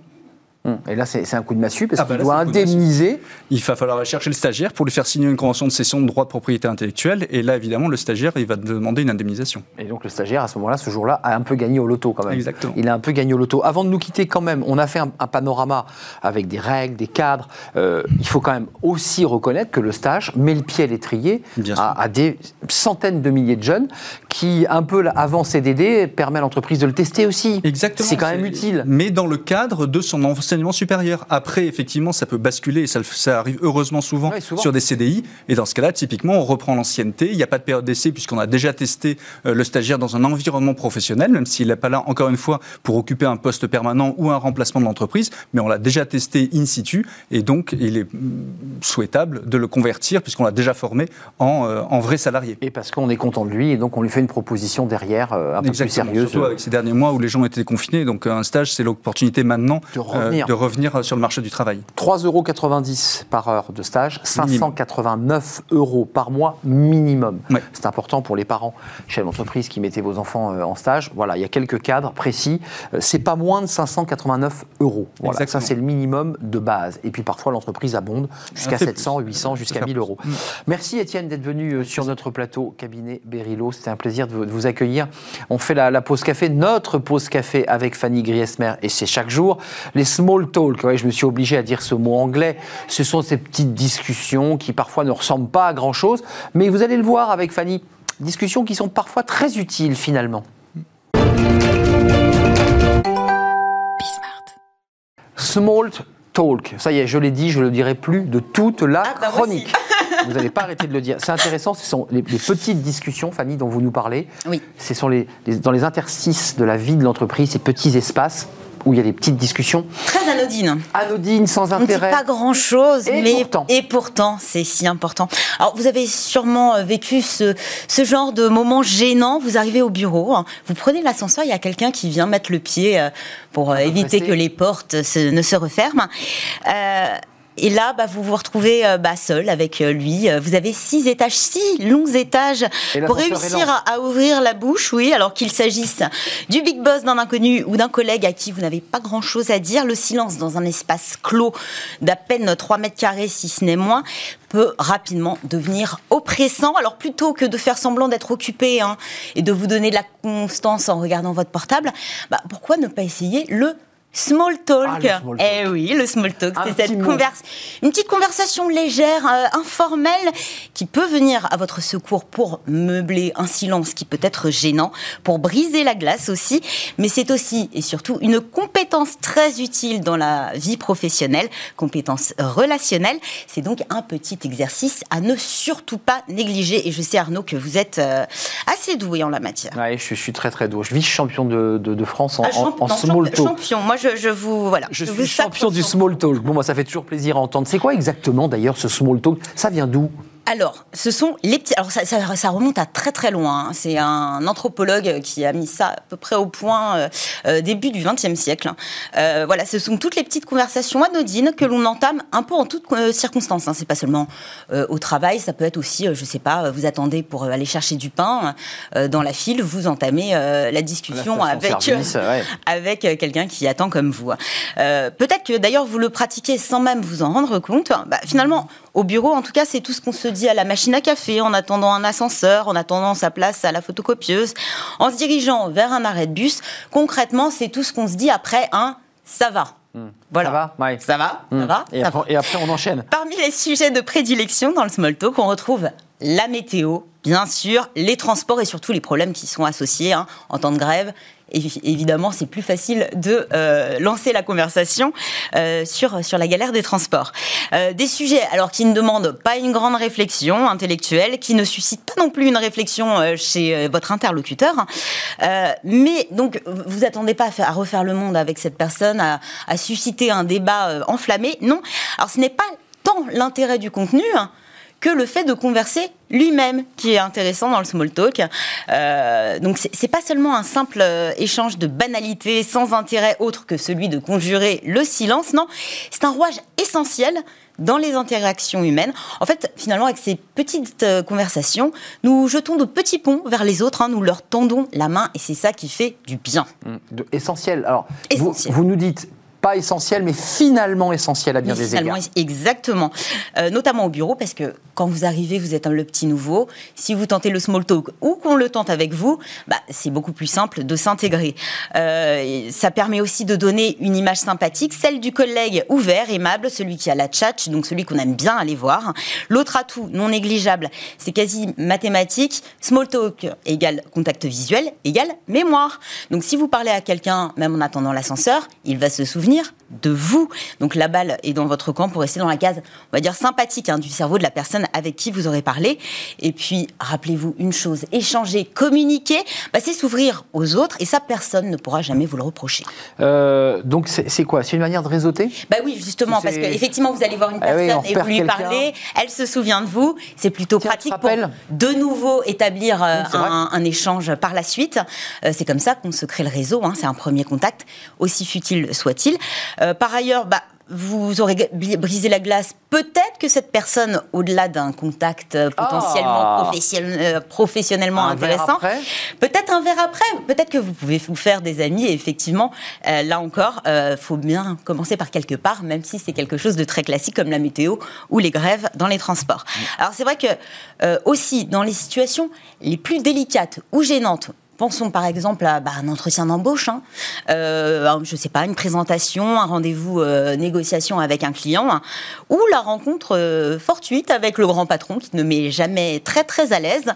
Et là, c'est un coup de massue parce ah qu'il bah doit indemniser. Il va falloir aller chercher le stagiaire pour lui faire signer une convention de cession de droit de propriété intellectuelle. Et là, évidemment, le stagiaire, il va demander une indemnisation. Et donc, le stagiaire, à ce moment-là, ce jour-là, a un peu gagné au loto quand même. Exactement. Il a un peu gagné au loto. Avant de nous quitter, quand même, on a fait un, panorama avec des règles, des cadres. Euh, il faut quand même aussi reconnaître que le stage met le pied à l'étrier à, à, des centaines de milliers de jeunes qui, un peu avant CDD, permet à l'entreprise de le tester aussi. Exactement. C'est quand même utile. Mais dans le cadre de son enseignement l'enseignement supérieur. Après, effectivement, ça peut basculer, et ça, ça arrive heureusement souvent, sur des CDI. Et dans ce cas-là, typiquement, on reprend l'ancienneté. Il n'y a pas de période d'essai puisqu'on a déjà testé euh, le stagiaire dans un environnement professionnel, même s'il n'est pas là, encore une fois, pour occuper un poste permanent ou un remplacement de l'entreprise. Mais on l'a déjà testé in situ. Et donc, il est mm, souhaitable de le convertir, puisqu'on l'a déjà formé, en, euh, en, vrai salarié. Et parce qu'on est content de lui, et donc on lui fait une proposition derrière euh, un peu plus sérieuse. Surtout avec ces derniers mois où les gens étaient confinés. Donc un stage, c'est l'opportunité maintenant de revenir. De revenir sur le marché du travail. 3,90 euros par heure de stage, 589 euros par mois minimum. C'est important pour les parents, chefs d'entreprise qui mettaient vos enfants en stage. Voilà, il y a quelques cadres précis. C'est pas moins de 589 euros. Voilà, ça c'est le minimum de base. Et puis parfois l'entreprise abonde jusqu'à 700, 800, jusqu'à 1000 euros. Mm. Merci Étienne d'être venu euh, sur notre plateau cabinet Berilo. C'était un plaisir de vous accueillir. On fait la, pause café, notre pause café avec Fanny Griesmer et c'est chaque jour. Les small talk, je me suis obligé à dire ce mot anglais. Ce sont ces petites discussions qui parfois ne ressemblent pas à grand chose, mais vous allez le voir avec Fanny, discussions qui sont parfois très utiles finalement. Small talk. Ça y est, je l'ai dit, je ne le dirai plus de toute la ah, bah, chronique. vous n'allez pas arrêter de le dire. C'est intéressant, ce sont les, petites discussions, Fanny, dont vous nous parlez. Oui. Ce sont les, dans les interstices de la vie de l'entreprise, ces petits espaces où il y a des petites discussions. Très anodines. Anodines, sans intérêt. pas grand-chose, mais pourtant. et pourtant, c'est si important. Alors, vous avez sûrement euh, vécu ce, ce genre de moment gênant. Vous arrivez au bureau, hein. vous prenez l'ascenseur, il y a quelqu'un qui vient mettre le pied euh, pour euh, éviter que les portes ne se referment. Et là, bah, vous vous retrouvez euh, bah, seul avec euh, lui. Euh, vous avez six étages, six longs étages pour réussir à, ouvrir la bouche, oui, alors qu'il s'agisse du big boss d'un inconnu ou d'un collègue à qui vous n'avez pas grand-chose à dire. Le silence dans un espace clos d'à peine 3 mètres carrés, si ce n'est moins, peut rapidement devenir oppressant. Alors plutôt que de faire semblant d'être occupé hein, et de vous donner de la constance en regardant votre portable, bah, pourquoi ne pas essayer le Small talk. Ah, Eh oui, le small talk, c'est cette converse, une petite conversation légère, euh, informelle, qui peut venir à votre secours pour meubler un silence qui peut être gênant, pour briser la glace aussi, mais c'est aussi et surtout une compétence très utile dans la vie professionnelle, compétence relationnelle. C'est donc un petit exercice à ne surtout pas négliger. Et je sais Arnaud que vous êtes euh, assez doué en la matière. Oui, je, suis très très doué. Je vis champion de, de, France en, ah, small talk. Champion. Moi, je, vous voilà. Je, suis champion du small talk. Bon, moi, ça fait toujours plaisir à entendre. C'est quoi exactement d'ailleurs ce small talk? Ça vient d'où? Alors, ce sont les petits. Alors, ça, remonte à très très loin. Hein. C'est un anthropologue qui a mis ça à peu près au point euh, euh, début du XXe siècle. Euh, voilà, ce sont toutes les petites conversations anodines que l'on entame un peu en toutes circonstances. Hein. C'est pas seulement au travail, ça peut être aussi, je sais pas, vous attendez pour aller chercher du pain dans la file, vous entamez la discussion avec avec quelqu'un qui attend comme vous. Peut-être que d'ailleurs vous le pratiquez sans même vous en rendre compte. Bah, finalement, au bureau, en tout cas, c'est tout ce qu'on se dit à la machine à café, en attendant un ascenseur, en attendant sa place à la photocopieuse, en se dirigeant vers un arrêt de bus. Concrètement, c'est tout ce qu'on se dit après un ça va. Hmm. Voilà. Ça va? Ça va, ça hmm. va, et, après, et après, on enchaîne. Parmi les sujets de prédilection dans le small talk, on retrouve la météo, bien sûr, les transports et surtout les problèmes qui sont associés hein, en temps de grève, évidemment, c'est plus facile de euh, lancer la conversation euh, sur, sur la galère des transports. Euh, des sujets, alors qui ne demandent pas une grande réflexion intellectuelle, qui ne suscitent pas non plus une réflexion chez votre interlocuteur, mais donc vous attendez pas à, refaire le monde avec cette personne, à, à susciter un débat enflammé. Non. Alors ce n'est pas tant l'intérêt du contenu. Hein, que le fait de converser lui-même qui est intéressant dans le small talk. Euh, donc c'est pas seulement un simple euh, échange de banalité sans intérêt autre que celui de conjurer le silence, non, c'est un rouage essentiel dans les interactions humaines. En fait, finalement, avec ces petites euh, conversations, nous jetons de petits ponts vers les autres, hein, nous leur tendons la main et c'est ça qui fait du bien. Mmh, essentiel. Alors, vous, nous dites pas essentiel, mais finalement essentiel à bien des égards. Exactement. Euh, notamment au bureau, parce que quand vous arrivez, vous êtes le petit nouveau. Si vous tentez le small talk ou qu'on le tente avec vous, bah, c'est beaucoup plus simple de s'intégrer. Euh, ça permet aussi de donner une image sympathique, celle du collègue ouvert, aimable, celui qui a la tchatch, donc celui qu'on aime bien aller voir. L'autre atout non négligeable, c'est quasi mathématique. Small talk égale contact visuel égale mémoire. Donc si vous parlez à quelqu'un, même en attendant l'ascenseur, il va se souvenir l'avenir de vous. Donc la balle est dans votre camp pour rester dans la case, on va dire, sympathique hein, du cerveau de la personne avec qui vous aurez parlé. Et puis, rappelez-vous une chose, échanger, communiquer, bah, c'est s'ouvrir aux autres et ça, personne ne pourra jamais vous le reprocher. Euh, donc c'est quoi? C'est une manière de réseauter? Bah oui, justement, parce qu'effectivement, vous allez voir une ah personne et vous lui parlez, elle se souvient de vous, c'est plutôt pratique pour de nouveau établir euh, un, échange par la suite. Euh, c'est comme ça qu'on se crée le réseau, hein, c'est un premier contact, aussi futile soit-il. Par ailleurs, bah, vous aurez brisé la glace. Peut-être que cette personne, au-delà d'un contact euh, potentiellement ah. euh, professionnellement intéressant, peut-être un verre après, peut-être que vous pouvez vous faire des amis. Et effectivement, euh, là encore, il faut bien commencer par quelque part, même si c'est quelque chose de très classique comme la météo ou les grèves dans les transports. Mm. Alors c'est vrai que aussi dans les situations les plus délicates ou gênantes, Pensons par exemple à bah, un entretien d'embauche, hein. euh, je ne sais pas, une présentation, un rendez-vous euh, négociation avec un client, hein, ou la rencontre euh, fortuite avec le grand patron qui ne met jamais très très à l'aise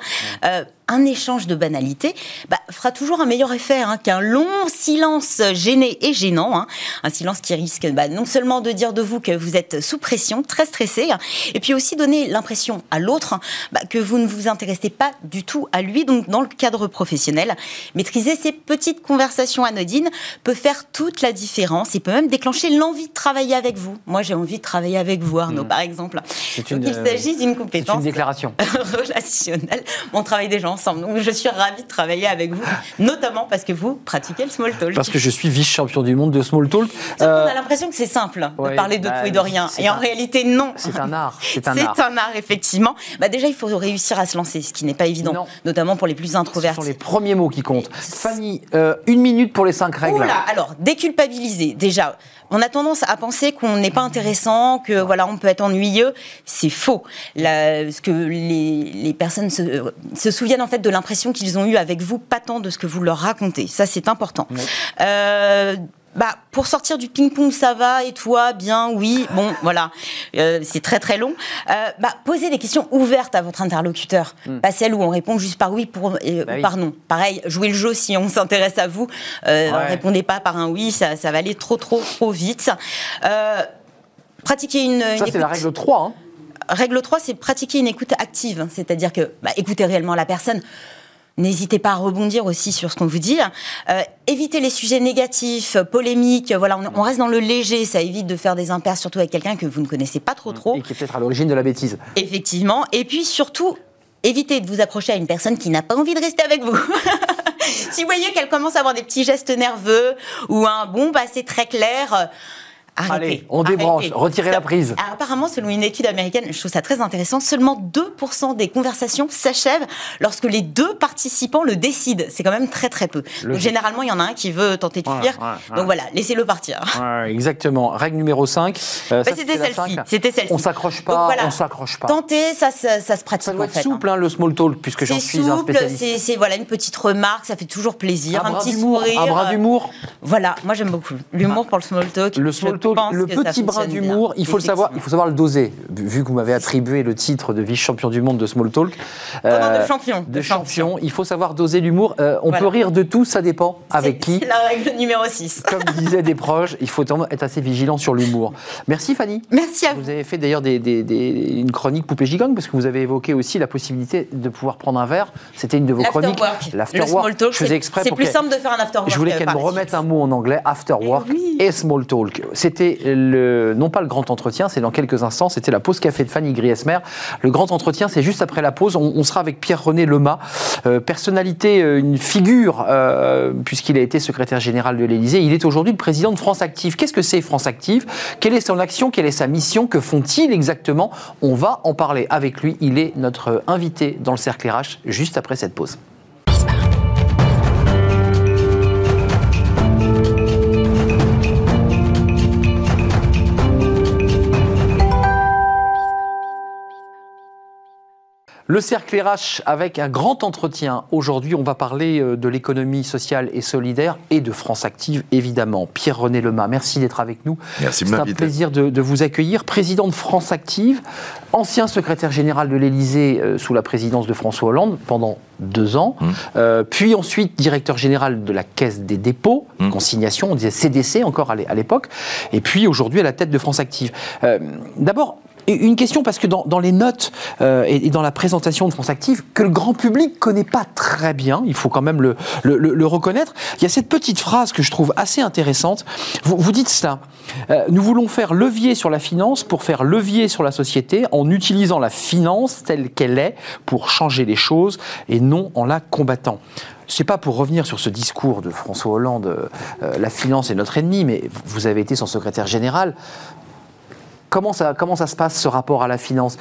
un échange de banalité bah, fera toujours un meilleur effet hein, qu'un long silence gêné et gênant. Hein. Un silence qui risque bah, non seulement de dire de vous que vous êtes sous pression, très stressé, hein, et puis aussi donner l'impression à l'autre bah, que vous ne vous intéressez pas du tout à lui. Donc, dans le cadre professionnel, maîtriser ces petites conversations anodines peut faire toute la différence et peut même déclencher l'envie de travailler avec vous. Moi, j'ai envie de travailler avec vous, Arnaud, hmm. par exemple. il euh, s'agit d'une compétence une déclaration. relationnelle. On travaille des gens donc je suis ravie de travailler avec vous, notamment parce que vous pratiquez le small talk. Parce que je suis vice-champion du monde de small talk. On a euh, l'impression que c'est simple de parler de bah, tout et de rien. Et en réalité, non. C'est un art. C'est un, art. un art, effectivement. Bah, déjà, il faut réussir à se lancer, ce qui n'est pas évident, notamment pour les plus introvertis. Ce sont les premiers mots qui comptent. Fanny, euh, une minute pour les cinq règles. alors, déculpabiliser. Déjà, on a tendance à penser qu'on n'est pas intéressant, que voilà, on peut être ennuyeux. C'est faux. ce que les, personnes se, souviennent en fait de l'impression qu'ils ont eue avec vous, pas tant de ce que vous leur racontez. Ça, c'est important. Euh, bah, pour sortir du ping-pong, ça va, et toi, bien, oui, bon, voilà, euh, c'est très très long. Euh, bah, posez des questions ouvertes à votre interlocuteur, hmm. pas celles où on répond juste par oui pour, euh, bah par non. Pareil, jouez le jeu si on s'intéresse à vous, répondez pas par un oui, ça, ça, va aller trop trop trop vite. pratiquez une... Ça, c'est la règle 3. Hein. Règle 3, c'est pratiquer une écoute active, c'est-à-dire que bah, écoutez réellement la personne. N'hésitez pas à rebondir aussi sur ce qu'on vous dit. Euh, évitez les sujets négatifs, polémiques. Voilà, on, reste dans le léger. Ça évite de faire des impairs, surtout avec quelqu'un que vous ne connaissez pas trop trop. Et qui est peut-être à l'origine de la bêtise. Effectivement. Et puis surtout, évitez de vous approcher à une personne qui n'a pas envie de rester avec vous. si vous voyez qu'elle commence à avoir des petits gestes nerveux ou un bon, bah c'est très clair. Allez, on débranche, retirez la prise. apparemment, selon une étude américaine, je trouve ça très intéressant, seulement 2% des conversations s'achèvent lorsque les deux participants le décident. C'est quand même très très peu. généralement, il y en a un qui veut tenter de fuir. Donc voilà, laissez-le partir. exactement. Règle numéro 5. Euh, bah, c'était celle-ci. C'était On s'accroche pas, on s'accroche pas. Tenter, ça, ça, se pratique. Ça doit être souple, hein. Hein, le small talk, puisque j'en suis un spécialiste. C'est voilà, une petite remarque, ça fait toujours plaisir. Un, petit sourire. Un bras d'humour. Voilà, moi j'aime beaucoup. L'humour pour le small talk. Le small talk, le petit brin d'humour, il faut le savoir, il faut savoir le doser. Vu que vous m'avez attribué le titre de vice-champion du monde de Small Talk. Euh, de champion. De, champion. Il faut savoir doser l'humour. Euh, on peut rire de tout, ça dépend avec qui. C'est la règle numéro 6. Comme disaient des proches, il faut être assez vigilant sur l'humour. Merci Fanny. Merci à vous. Vous avez fait d'ailleurs des, une chronique poupée gigante parce que vous avez évoqué aussi la possibilité de pouvoir prendre un verre. C'était une de vos chroniques. L'afterwork. Je faisais exprès. C'est plus simple de faire un afterwork. Je voulais qu'elle me remette un mot en anglais, afterwork et, et small talk. C'était non pas le grand entretien, c'est dans quelques instants, c'était la pause café de Fanny Griesmer. Le grand entretien, c'est juste après la pause. On, sera avec Pierre-René Lema, euh, personnalité, euh, une figure, euh, puisqu'il a été secrétaire général de l'Élysée. Il est aujourd'hui le président de France Active. Qu'est-ce que c'est France Active? Quelle est son action? Quelle est sa mission? Que font-ils exactement? On va en parler avec lui. Il est notre invité dans le cercle RH juste après cette pause. Le cercle RH avec un grand entretien. Aujourd'hui, on va parler euh, de l'économie sociale et solidaire et de France Active, évidemment. Pierre-René Lemas, merci d'être avec nous. Merci C'est un plaisir de, vous accueillir. Président de France Active, ancien secrétaire général de l'Élysée euh, sous la présidence de François Hollande pendant deux ans, mmh. euh, puis ensuite directeur général de la Caisse des dépôts, mmh. consignation, on disait CDC encore à l'époque, et puis aujourd'hui à la tête de France Active. D'abord, une question parce que dans, les notes euh, et, dans la présentation de France Active, que le grand public connaît pas très bien, il faut quand même le, reconnaître, il y a cette petite phrase que je trouve assez intéressante. Vous, dites cela, euh, nous voulons faire levier sur la finance pour faire levier sur la société en utilisant la finance telle qu'elle est pour changer les choses et non en la combattant c'est pas pour revenir sur ce discours de François Hollande, euh, la finance est notre ennemi, mais vous avez été son secrétaire général. Comment ça, se passe ce rapport à la finance?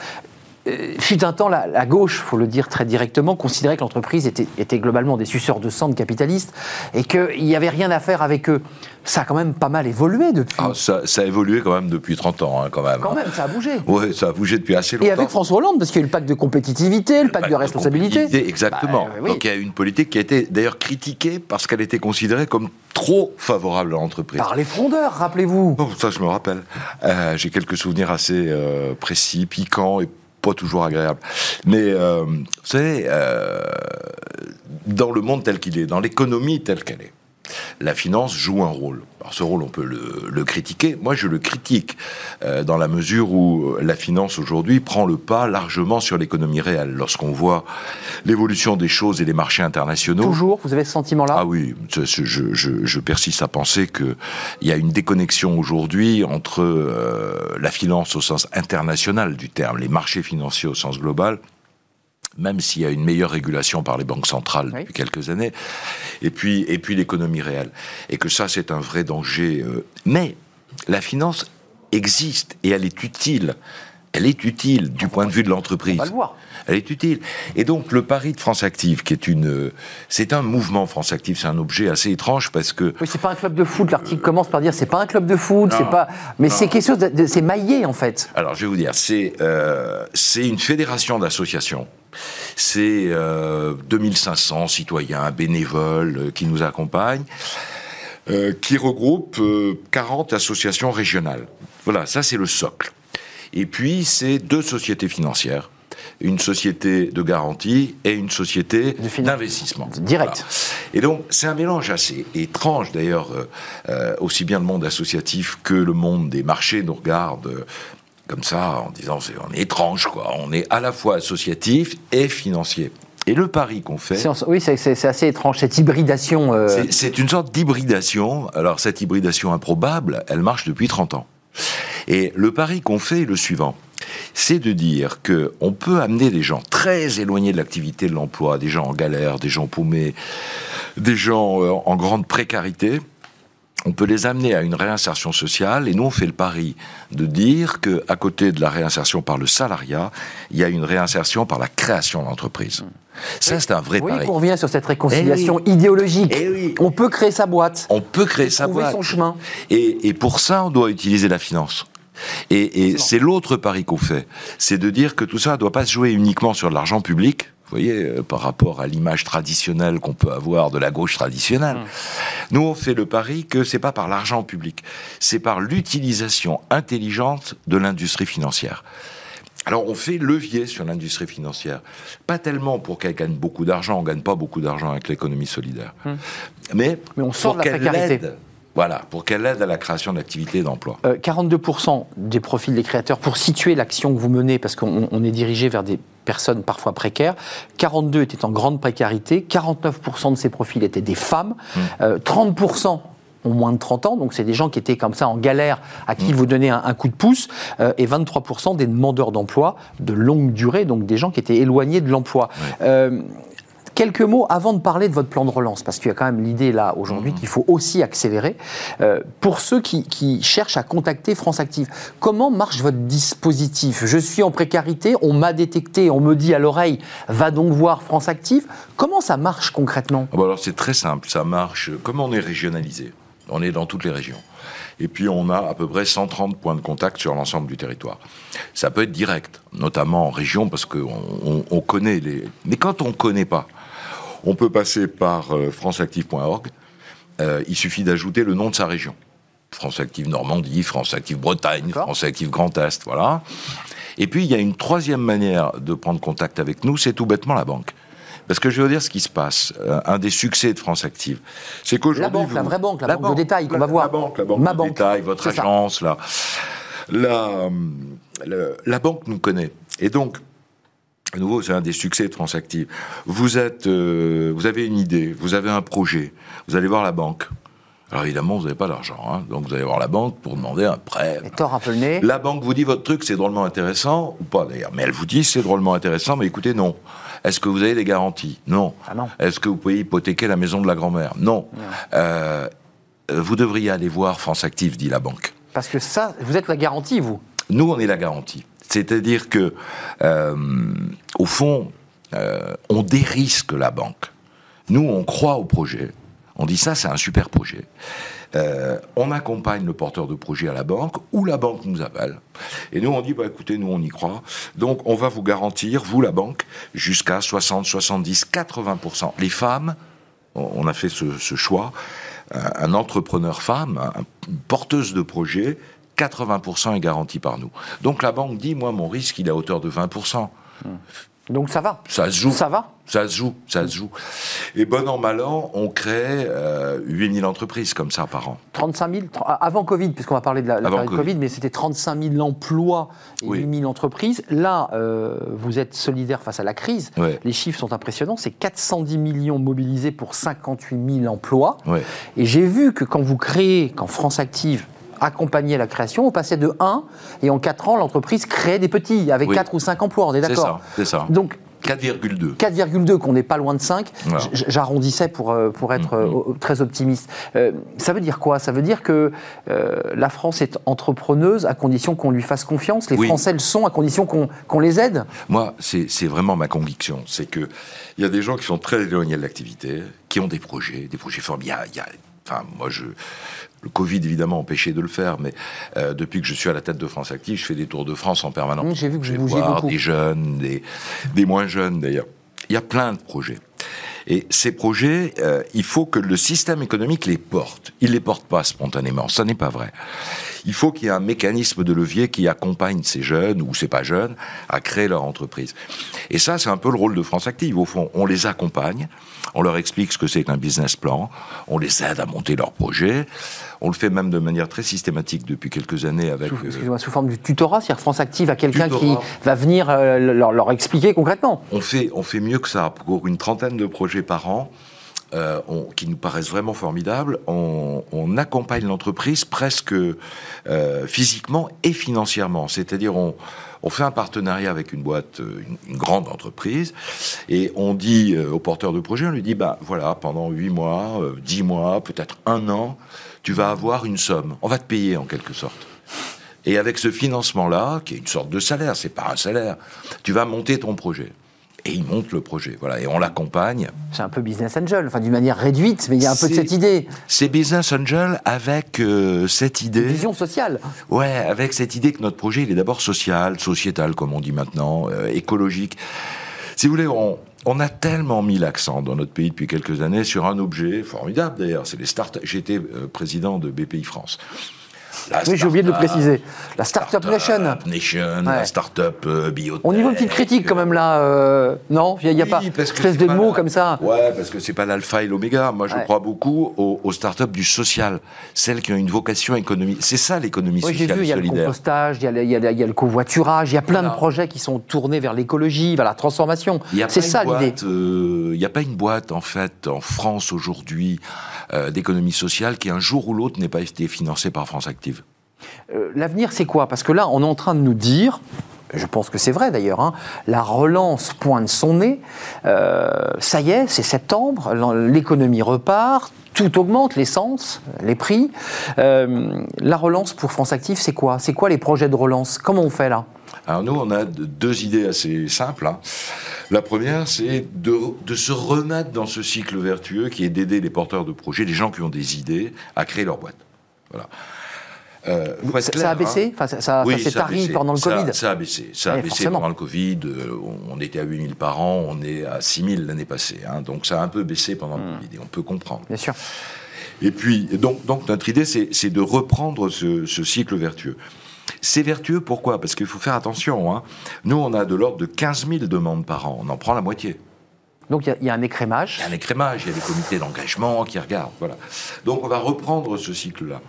Fut un temps, la, la gauche, faut le dire très directement, considérait que l'entreprise était, était, globalement des suceurs de sang de capitalistes et qu'il n'y avait rien à faire avec eux. Ça a quand même pas mal évolué depuis. Ah, ça, ça, a évolué quand même depuis 30 ans, hein, quand même. Quand même, ça a bougé. Oui, ça a bougé depuis assez longtemps. Et avec François Hollande, parce qu'il y a eu le pacte de compétitivité, le, pacte, de responsabilité. exactement. Bah, Donc il y a eu une politique qui a été d'ailleurs critiquée parce qu'elle était considérée comme trop favorable à l'entreprise. Par les frondeurs, rappelez-vous. Oh, ça, je me rappelle. Euh, j'ai quelques souvenirs assez euh, précis, piquants et pas toujours agréable. Mais euh, vous savez, euh, dans le monde tel qu'il est, dans l'économie telle qu'elle est, la finance joue un rôle. Alors ce rôle, on peut le, critiquer. Moi, je le critique euh, dans la mesure où la finance aujourd'hui prend le pas largement sur l'économie réelle. Lorsqu'on voit l'évolution des choses et les marchés internationaux. Toujours, vous avez ce sentiment-là? Ah oui, je, je, persiste à penser qu'il y a une déconnexion aujourd'hui entre euh, la finance au sens international du terme, les marchés financiers au sens global, même s'il y a une meilleure régulation par les banques centrales depuis quelques années, et puis, et puis l'économie réelle. Et que ça, c'est un vrai danger. Euh. Mais la finance existe et elle est utile. Elle est utile du point de vue de l'entreprise. Elle est utile. Et donc le pari de France Active, qui est une, c'est un mouvement France Active, c'est un objet assez étrange parce que. Oui, c'est pas un club de foot. L'article commence par dire c'est pas un club de foot, c'est pas, mais c'est quelque chose, de, c'est maillé en fait. Alors je vais vous dire, c'est euh, c'est une fédération d'associations c'est 2500 euh, citoyens bénévoles euh, qui nous accompagnent, euh, qui regroupent 40 associations régionales. Voilà, ça c'est le socle. Et puis c'est deux sociétés financières une société de garantie et une société d'investissement. Direct. Et donc, c'est un mélange assez étrange, d'ailleurs, aussi bien le monde associatif que le monde des marchés nous regarde comme ça, en disant c'est on est étrange, quoi. On est à la fois associatif et financier. Et le pari qu'on fait. Oui, c'est assez étrange, cette hybridation. Euh, c'est une sorte d'hybridation. Alors, cette hybridation improbable, elle marche depuis 30 ans. Et le pari qu'on fait est le suivant c'est de dire que on peut amener des gens très éloignés de l'activité de l'emploi, des gens en galère, des gens paumés, des gens euh, en grande précarité, on peut les amener à une réinsertion sociale et nous on fait le pari de dire que à côté de la réinsertion par le salariat, il y a une réinsertion par la création d'entreprise. Ça, c'est un vrai oui, pari. on revient sur cette réconciliation eh idéologique. Eh on peut créer sa boîte. On peut créer sa boîte. son chemin. Et, pour ça, on doit utiliser la finance. Et, et c'est l'autre pari qu'on fait. C'est de dire que tout ça ne doit pas se jouer uniquement sur de l'argent public, vous voyez, euh, par rapport à l'image traditionnelle qu'on peut avoir de la gauche traditionnelle. Hum. Nous, on fait le pari que c'est pas par l'argent public, c'est par l'utilisation intelligente de l'industrie financière. Alors on fait levier sur l'industrie financière, pas tellement pour qu'elle gagne beaucoup d'argent, on gagne pas beaucoup d'argent avec l'économie solidaire, hum. mais, mais, on sort pour qu'elle aide voilà, pour qu'elle aide à la création d'activités et d'emplois. 42% euh, des profils des créateurs, pour situer l'action que vous menez, parce qu'on est dirigé vers des personnes parfois précaires, 42 étaient en grande précarité, 49% de ces profils étaient des femmes, 30% mmh. euh, ont moins de 30 ans, donc c'est des gens qui étaient comme ça en galère, à qui mmh. vous donnez un, coup de pouce, euh, et 23% des demandeurs d'emploi de longue durée, donc des gens qui étaient éloignés de l'emploi. Quelques mots avant de parler de votre plan de relance, parce qu'il y a quand même l'idée là aujourd'hui mmh. qu'il faut aussi accélérer. Euh, pour ceux qui, cherchent à contacter France Active, comment marche votre dispositif? Je suis en précarité, on m'a détecté, on me dit à l'oreille, va donc voir France Active. Comment ça marche concrètement? Ah bah Alors c'est très simple, ça marche comme on est régionalisé. On est dans toutes les régions. Et puis on a à peu près 130 points de contact sur l'ensemble du territoire. Ça peut être direct, notamment en région, parce qu'on on, connaît les... Mais quand on ne connaît pas, on peut passer par euh, franceactive.org. Euh, il suffit d'ajouter le nom de sa région. France Active Normandie, France Active Bretagne, France Active Grand Est, voilà. Et puis il y a une troisième manière de prendre contact avec nous, c'est tout bêtement la banque. Parce que je veux dire ce qui se passe. Euh, un des succès de France Active, c'est qu'aujourd'hui. La banque, la vraie banque, la, banque, de détail qu'on va voir. La banque, la banque Ma de banque. détail, votre agence, là. La, la, banque nous connaît. Et donc, à nouveau, c'est un des succès de France Active. Vous êtes, euh, vous avez une idée, vous avez un projet, vous allez voir la banque. Alors évidemment, vous n'avez pas d'argent, hein. donc vous allez voir la banque pour demander un prêt. Et tort un peu le nez. La banque vous dit votre truc, c'est drôlement intéressant, ou pas d'ailleurs, mais elle vous dit c'est drôlement intéressant, mais écoutez, non. Est-ce que vous avez des garanties? Non. Ah non. Est-ce que vous pouvez hypothéquer la maison de la grand-mère? Non. Euh, vous devriez aller voir France Active, dit la banque. Parce que ça, vous êtes la garantie, vous Nous, on est la garantie. C'est-à-dire que, euh, au fond, euh, on dérisque la banque. Nous, on croit au projet. On dit ça, c'est un super projet. Euh, on accompagne le porteur de projet à la banque ou la banque nous appelle. Et nous, on dit, bah, écoutez, nous, on y croit. Donc, on va vous garantir, vous, la banque, jusqu'à 60, 70, 80%. Les femmes, on a fait ce, choix, un entrepreneur femme, une porteuse de projet, 80% est garanti par nous. Donc la banque dit, moi, mon risque, il est à hauteur de 20%. Donc ça va. Ça se joue. Ça va. Ça se joue, ça se joue. Et bon an, mal an, on crée euh, 8000 entreprises comme ça par an. 35 000, avant Covid, puisqu'on va parler de la, période COVID. mais c'était 35 000 emplois et 8 000 entreprises. Là, euh, vous êtes solidaire face à la crise. Les chiffres sont impressionnants. C'est 410 millions mobilisés pour 58 000 emplois. Et j'ai vu que quand vous créez, quand France Active accompagner la création, on passait de 1 et en 4 ans, l'entreprise créait des petits avec 4 ou 5 emplois, on est d'accord C'est ça, Donc, 4,2. 4,2, qu'on n'est pas loin de 5. J'arrondissais pour, euh, pour être mm, mm. Euh, très optimiste. Euh, ça veut dire quoi? Ça veut dire que la France est entrepreneuse à condition qu'on lui fasse confiance. Les Français le sont à condition qu'on les aide. Moi, c'est vraiment ma conviction. C'est qu'il y a des gens qui sont très éloignés de l'activité, qui ont des projets, des projets formidables. Il y a, enfin, moi, je, le Covid, évidemment, empêchait de le faire, mais euh, depuis que je suis à la tête de France Active, je fais des tours de France en permanence. J'ai vu que je bougiez beaucoup. Des jeunes, des, des moins jeunes d'ailleurs. Il y a plein de projets. Et ces projets, euh, il faut que le système économique les porte. Il les porte pas spontanément, ça n'est pas vrai. Il faut qu'il y ait un mécanisme de levier qui accompagne ces jeunes ou ces pas jeunes à créer leur entreprise. Et ça, c'est un peu le rôle de France Active. Au fond, on les accompagne, on leur explique ce que c'est qu'un business plan, on les aide à monter leur projet. On le fait même de manière très systématique depuis quelques années avec. Sous, euh, sous forme du tutorat, c'est-à-dire France Active à quelqu'un qui va venir euh, leur, leur, expliquer concrètement. On fait, on fait mieux que ça. Pour une trentaine de projets par an, euh, qui nous paraissent vraiment formidables, on, accompagne l'entreprise presque euh, physiquement et financièrement. C'est-à-dire, on, fait un partenariat avec une boîte, une, grande entreprise, et on dit au porteur de projet, on lui dit, bah voilà, pendant 8 mois, 10 mois, peut-être un an, tu vas avoir une somme. On va te payer en quelque sorte. Et avec ce financement-là, qui est une sorte de salaire, c'est pas un salaire, tu vas monter ton projet et il monte le projet. Voilà, et on l'accompagne. C'est un peu business angel, enfin d'une manière réduite, mais il y a un peu de cette idée. C'est business angel avec euh, cette idée. Une vision sociale. Ouais, avec cette idée que notre projet il est d'abord social, sociétal comme on dit maintenant, euh, écologique. Si vous voulez, on, on a tellement mis l'accent dans notre pays depuis quelques années sur un objet formidable d'ailleurs, c'est les startups. J'étais euh, président de BPI France oui, j'ai oublié de le préciser. La Startup Nation. Nation, la Startup euh, Biotech. On y voit une petite critique quand même là, euh, non Il n'y a, pas espèce de mots comme ça. Ouais, parce que c'est pas l'alpha et l'oméga. Moi, je crois beaucoup aux, aux, startups du social, celles qui ont une vocation économique. C'est ça l'économie sociale j'ai vu, il y a le compostage, il y, a le covoiturage, il y a plein de projets qui sont tournés vers l'écologie, vers la transformation. C'est ça l'idée. Euh, il n'y a pas une boîte en fait en France aujourd'hui d'économie sociale qui un jour ou l'autre n'ait pas été financée par France Active. Euh, l'avenir, c'est quoi? Parce que là, on est en train de nous dire, je pense que c'est vrai d'ailleurs, hein, la relance pointe son nez, euh, ça y est, c'est septembre, l'économie repart, tout augmente, l'essence, les prix. Euh, la relance pour France Active, c'est quoi? C'est quoi les projets de relance? Comment on fait là? Alors nous, on a deux idées assez simples. Hein. La première, c'est de, de, se remettre dans ce cycle vertueux qui est d'aider les porteurs de projets, les gens qui ont des idées, à créer leur boîte. Voilà. Euh, ça, a baissé enfin, Ça, s'est tari pendant le Covid Ça a baissé. Ça a baissé pendant le Covid. Euh, on était à 8000 par an, on est à 6000 l'année passée. Hein, donc ça a un peu baissé pendant le hmm. Covid et on peut comprendre. Bien sûr. Et puis, donc, donc notre idée, c'est de reprendre ce, cycle vertueux. C'est vertueux pourquoi? Parce qu'il faut faire attention. Hein. Nous, on a de l'ordre de 15 000 demandes par an. On en prend la moitié. Donc il y, y, a un écrémage. Il y a un écrémage, il y a des comités d'engagement qui regardent. Voilà. Donc on va reprendre ce cycle-là.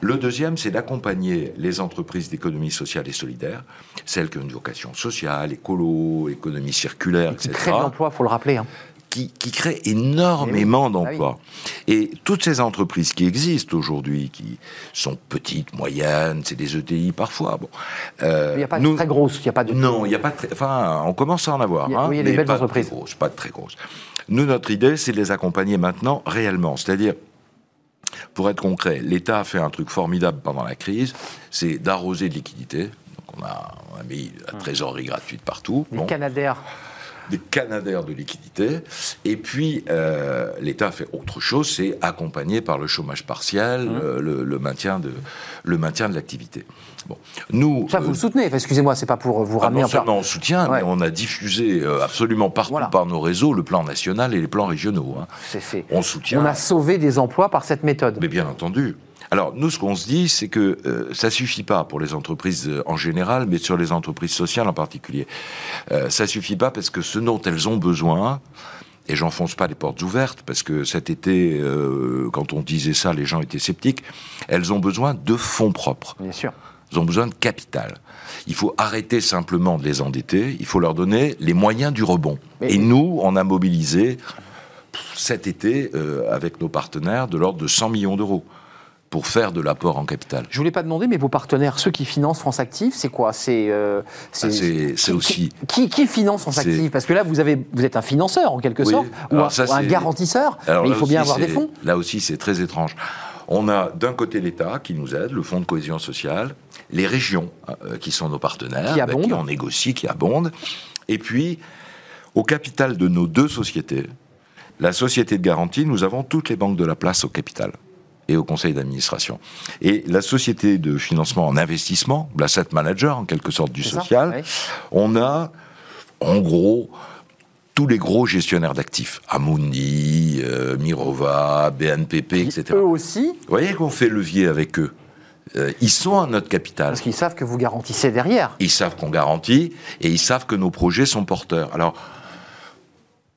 Le deuxième, c'est d'accompagner les entreprises d'économie sociale et solidaire, celles qui ont une vocation sociale, écolo, économie circulaire, etc. Qui créent de l'emploi, il faut le rappeler. Hein. Qui, qui, créent énormément eh d'emplois. Ah et toutes ces entreprises qui existent aujourd'hui, qui sont petites, moyennes, c'est des ETI parfois. Bon, euh, il n'y a pas de très grosses, il n'y a pas de. Non, il n'y a pas de. Enfin, on commence à en avoir. Il y a, hein, oui, il y a des belles entreprises. pas de très grosses. Nous, notre idée, c'est de les accompagner maintenant réellement. C'est-à-dire, pour être concret, l'État a fait un truc formidable pendant la crise, c'est d'arroser de liquidités. Donc on a, mis la trésorerie gratuite partout. Les Canadaires des canadaires de liquidités. Et puis, euh, l'État a fait autre chose, c'est accompagné par le chômage partiel, mmh. le, maintien de le maintien de l'activité. Bon, nous, ça vous le euh, soutenez. Excusez-moi, c'est pas pour vous ah, ramener. non seulement on soutient, mais on a diffusé absolument partout par nos réseaux le plan national et les plans régionaux. Hein. C'est fait. On soutient. On a sauvé des emplois par cette méthode. Mais bien entendu. Alors, nous, ce qu'on se dit, c'est que euh, ça suffit pas pour les entreprises euh, en général, mais sur les entreprises sociales en particulier. Euh, ça suffit pas parce que ce dont elles ont besoin, et j'enfonce pas les portes ouvertes, parce que cet été, euh, quand on disait ça, les gens étaient sceptiques, elles ont besoin de fonds propres. Bien sûr. Elles ont besoin de capital. Il faut arrêter simplement de les endetter, il faut leur donner les moyens du rebond. et nous, on a mobilisé cet été, avec nos partenaires, de l'ordre de 100 millions d'euros pour faire de l'apport en capital. Je voulais pas demander, mais vos partenaires, ceux qui financent France Active, c'est quoi? C'est euh, c'est aussi qui, qui, finance France Active? Parce que là, vous avez vous êtes un financeur en quelque sorte ou, un, garantisseur, mais il faut bien avoir des fonds. Là aussi, c'est très étrange. On a d'un côté l'État qui nous aide, le Fonds de cohésion sociale, les régions euh, qui sont nos partenaires, qui, abondent. qui en négocient, qui abondent, et puis au capital de nos deux sociétés, la société de garantie, nous avons toutes les banques de la place au capital et au conseil d'administration. Et la société de financement en investissement, l'asset manager en quelque sorte du social, on a en gros tous les gros gestionnaires d'actifs, Amundi, euh, Mirova, BNPP, etc. Eux aussi Vous voyez qu'on fait levier avec eux. Euh, ils sont à notre capital. Parce qu'ils savent que vous garantissez derrière. Ils savent qu'on garantit et ils savent que nos projets sont porteurs. Alors,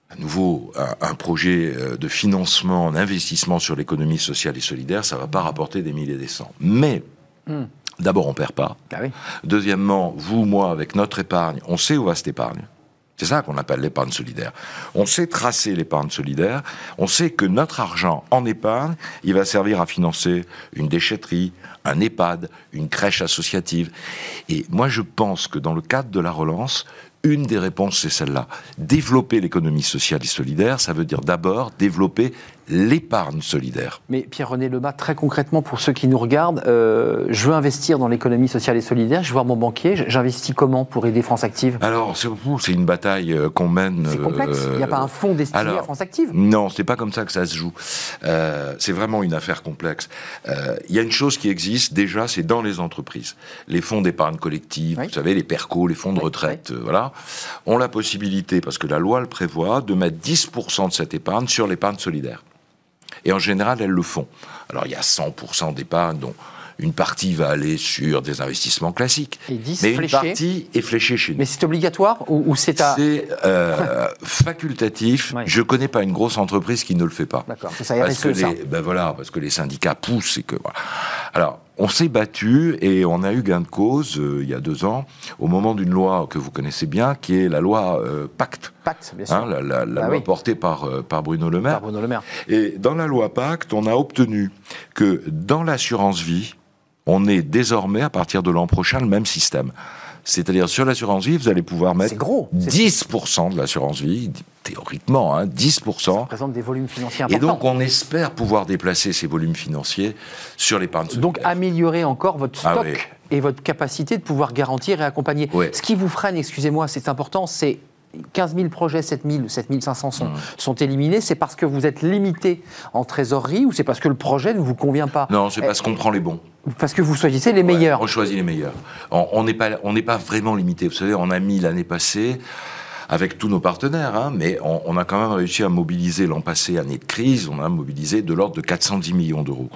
à nouveau, un, projet euh, de financement, d'investissement sur l'économie sociale et solidaire, ça ne va pas rapporter des milliers et des cents. Mais, hmm. d'abord, on ne perd pas. Ah Deuxièmement, vous, moi, avec notre épargne, on sait où va cette épargne. C'est ça qu'on appelle l'épargne solidaire. On sait tracer l'épargne solidaire. On sait que notre argent en épargne, il va servir à financer une déchetterie, un EHPAD, une crèche associative. Et moi, je pense que dans le cadre de la relance, une des réponses, c'est celle-là. Développer l'économie sociale et solidaire, ça veut dire d'abord développer l'épargne solidaire. Mais Pierre-René Lebas, très concrètement, pour ceux qui nous regardent, euh, je veux investir dans l'économie sociale et solidaire, je veux voir mon banquier, j'investis comment pour aider France Active? Alors, c'est une bataille euh, qu'on mène... C'est complexe, il n'y a pas un fonds destiné à France Active? Non, c'est pas comme ça que ça se joue. Euh, c'est vraiment une affaire complexe. Il y a une chose qui existe déjà, c'est dans les entreprises. Les fonds d'épargne collective, vous savez, les PERCO, les fonds de retraite, voilà, ont la possibilité, parce que la loi le prévoit, de mettre 10% de cette épargne sur l'épargne solidaire. Et en général, elles le font. Alors il y a 100% d'épargne dont une partie va aller sur des investissements classiques. mais une partie est fléchée chez nous. Mais c'est obligatoire ou, c'est à... C'est euh, facultatif. Je ne connais pas une grosse entreprise qui ne le fait pas. D'accord, c'est ça, parce que ça. ben voilà, parce que les syndicats poussent et que... Voilà. Alors, on s'est battu et on a eu gain de cause euh, il y a deux ans au moment d'une loi que vous connaissez bien, qui est la loi euh, Pacte. Pacte, bien sûr. Hein, la, bah loi portée par, euh, par Bruno Le Maire. Par Bruno Le Maire. Et dans la loi Pacte, on a obtenu que dans l'assurance vie, on ait désormais, à partir de l'an prochain, le même système. C'est-à-dire sur l'assurance vie, vous allez pouvoir mettre gros, 10% de l'assurance vie, théoriquement, hein, 10%. Ça représente des volumes financiers importants. Et donc on espère pouvoir déplacer ces volumes financiers sur l'épargne Donc améliorer encore votre ah stock et votre capacité de pouvoir garantir et accompagner. Ce qui vous freine, excusez-moi, c'est important, c'est 15 000 projets, 7 000 ou 7 500 sont, mmh. sont éliminés, c'est parce que vous êtes limité en trésorerie ou c'est parce que le projet ne vous convient pas? Non, c'est parce qu'on prend les bons. Parce que vous choisissez les meilleurs. On choisit les meilleurs. On n'est pas, on pas vraiment limité. Vous savez, on a mis l'année passée avec tous nos partenaires, hein, mais on, a quand même réussi à mobiliser l'an passé, année de crise, on a mobilisé de l'ordre de 410 millions d'euros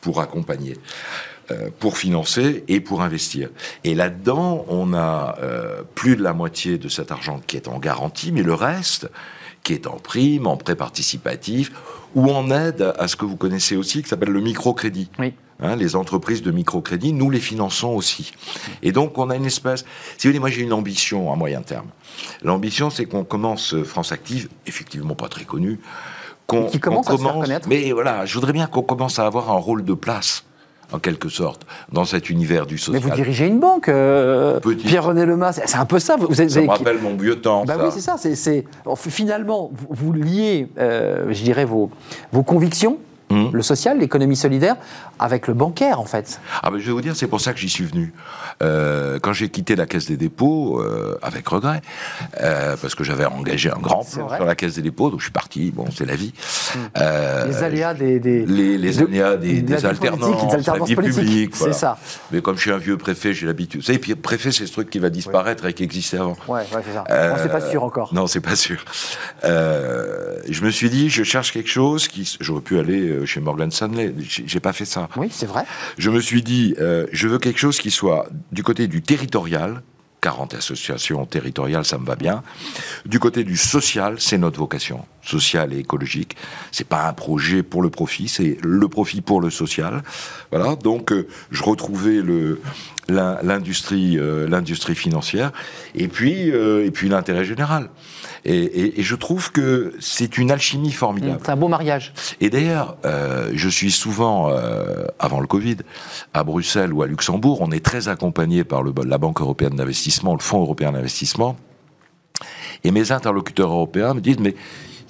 pour accompagner. Euh, pour financer et pour investir. Et là-dedans, on a euh, plus de la moitié de cet argent qui est en garantie, mais le reste qui est en prime, en prêt participatif ou en aide à ce que vous connaissez aussi, qui s'appelle le microcrédit. Oui. Hein, les entreprises de microcrédit, nous les finançons aussi. Et donc, on a une espèce. Si vous voulez, moi j'ai une ambition à moyen terme. L'ambition, c'est qu'on commence France Active, effectivement pas très connue, qu'on commence, à se faire connaître. Mais voilà, je voudrais bien qu'on commence à avoir un rôle de place en quelque sorte, dans cet univers du social. Mais vous dirigez une banque, euh, Pierre-René Lemas, c'est un peu ça. Vous, ça me rappelle mon vieux temps. Bah oui, c'est ça. C'est, finalement, vous, liez, euh, je dirais, vos, vos convictions Mmh. le social, l'économie solidaire, avec le bancaire en fait. Ah ben je vais vous dire, c'est pour ça que j'y suis venu. Euh, quand j'ai quitté la Caisse des dépôts, euh, avec regret, euh, parce que j'avais engagé un grand plan sur la Caisse des dépôts, donc je suis parti, bon c'est la vie. Mmh. les aléas des... des les, les aléas des, des alternances, la vie publique, c'est ça. Mais comme je suis un vieux préfet, j'ai l'habitude. Vous savez, puis préfet c'est ce truc qui va disparaître et qui existait avant. Ouais, ouais c'est ça. Euh, c'est pas sûr encore. Non, c'est pas sûr. je me suis dit, je cherche quelque chose qui... J'aurais pu aller chez Morgan Stanley. J'ai pas fait ça. Oui, c'est vrai. Je me suis dit, euh, je veux quelque chose qui soit du côté du territorial. 40 associations territoriales, ça me va bien. Du côté du social, c'est notre vocation, sociale et écologique. C'est pas un projet pour le profit, c'est le profit pour le social. Voilà. Donc, euh, je retrouvais le l'industrie l'industrie financière et puis et puis l'intérêt général. Et, je trouve que c'est une alchimie formidable. C'est un beau mariage. Et d'ailleurs, euh, je suis souvent, euh, avant le Covid, à Bruxelles ou à Luxembourg, on est très accompagné par le, la Banque européenne d'investissement, le Fonds européen d'investissement. Et mes interlocuteurs européens me disent, mais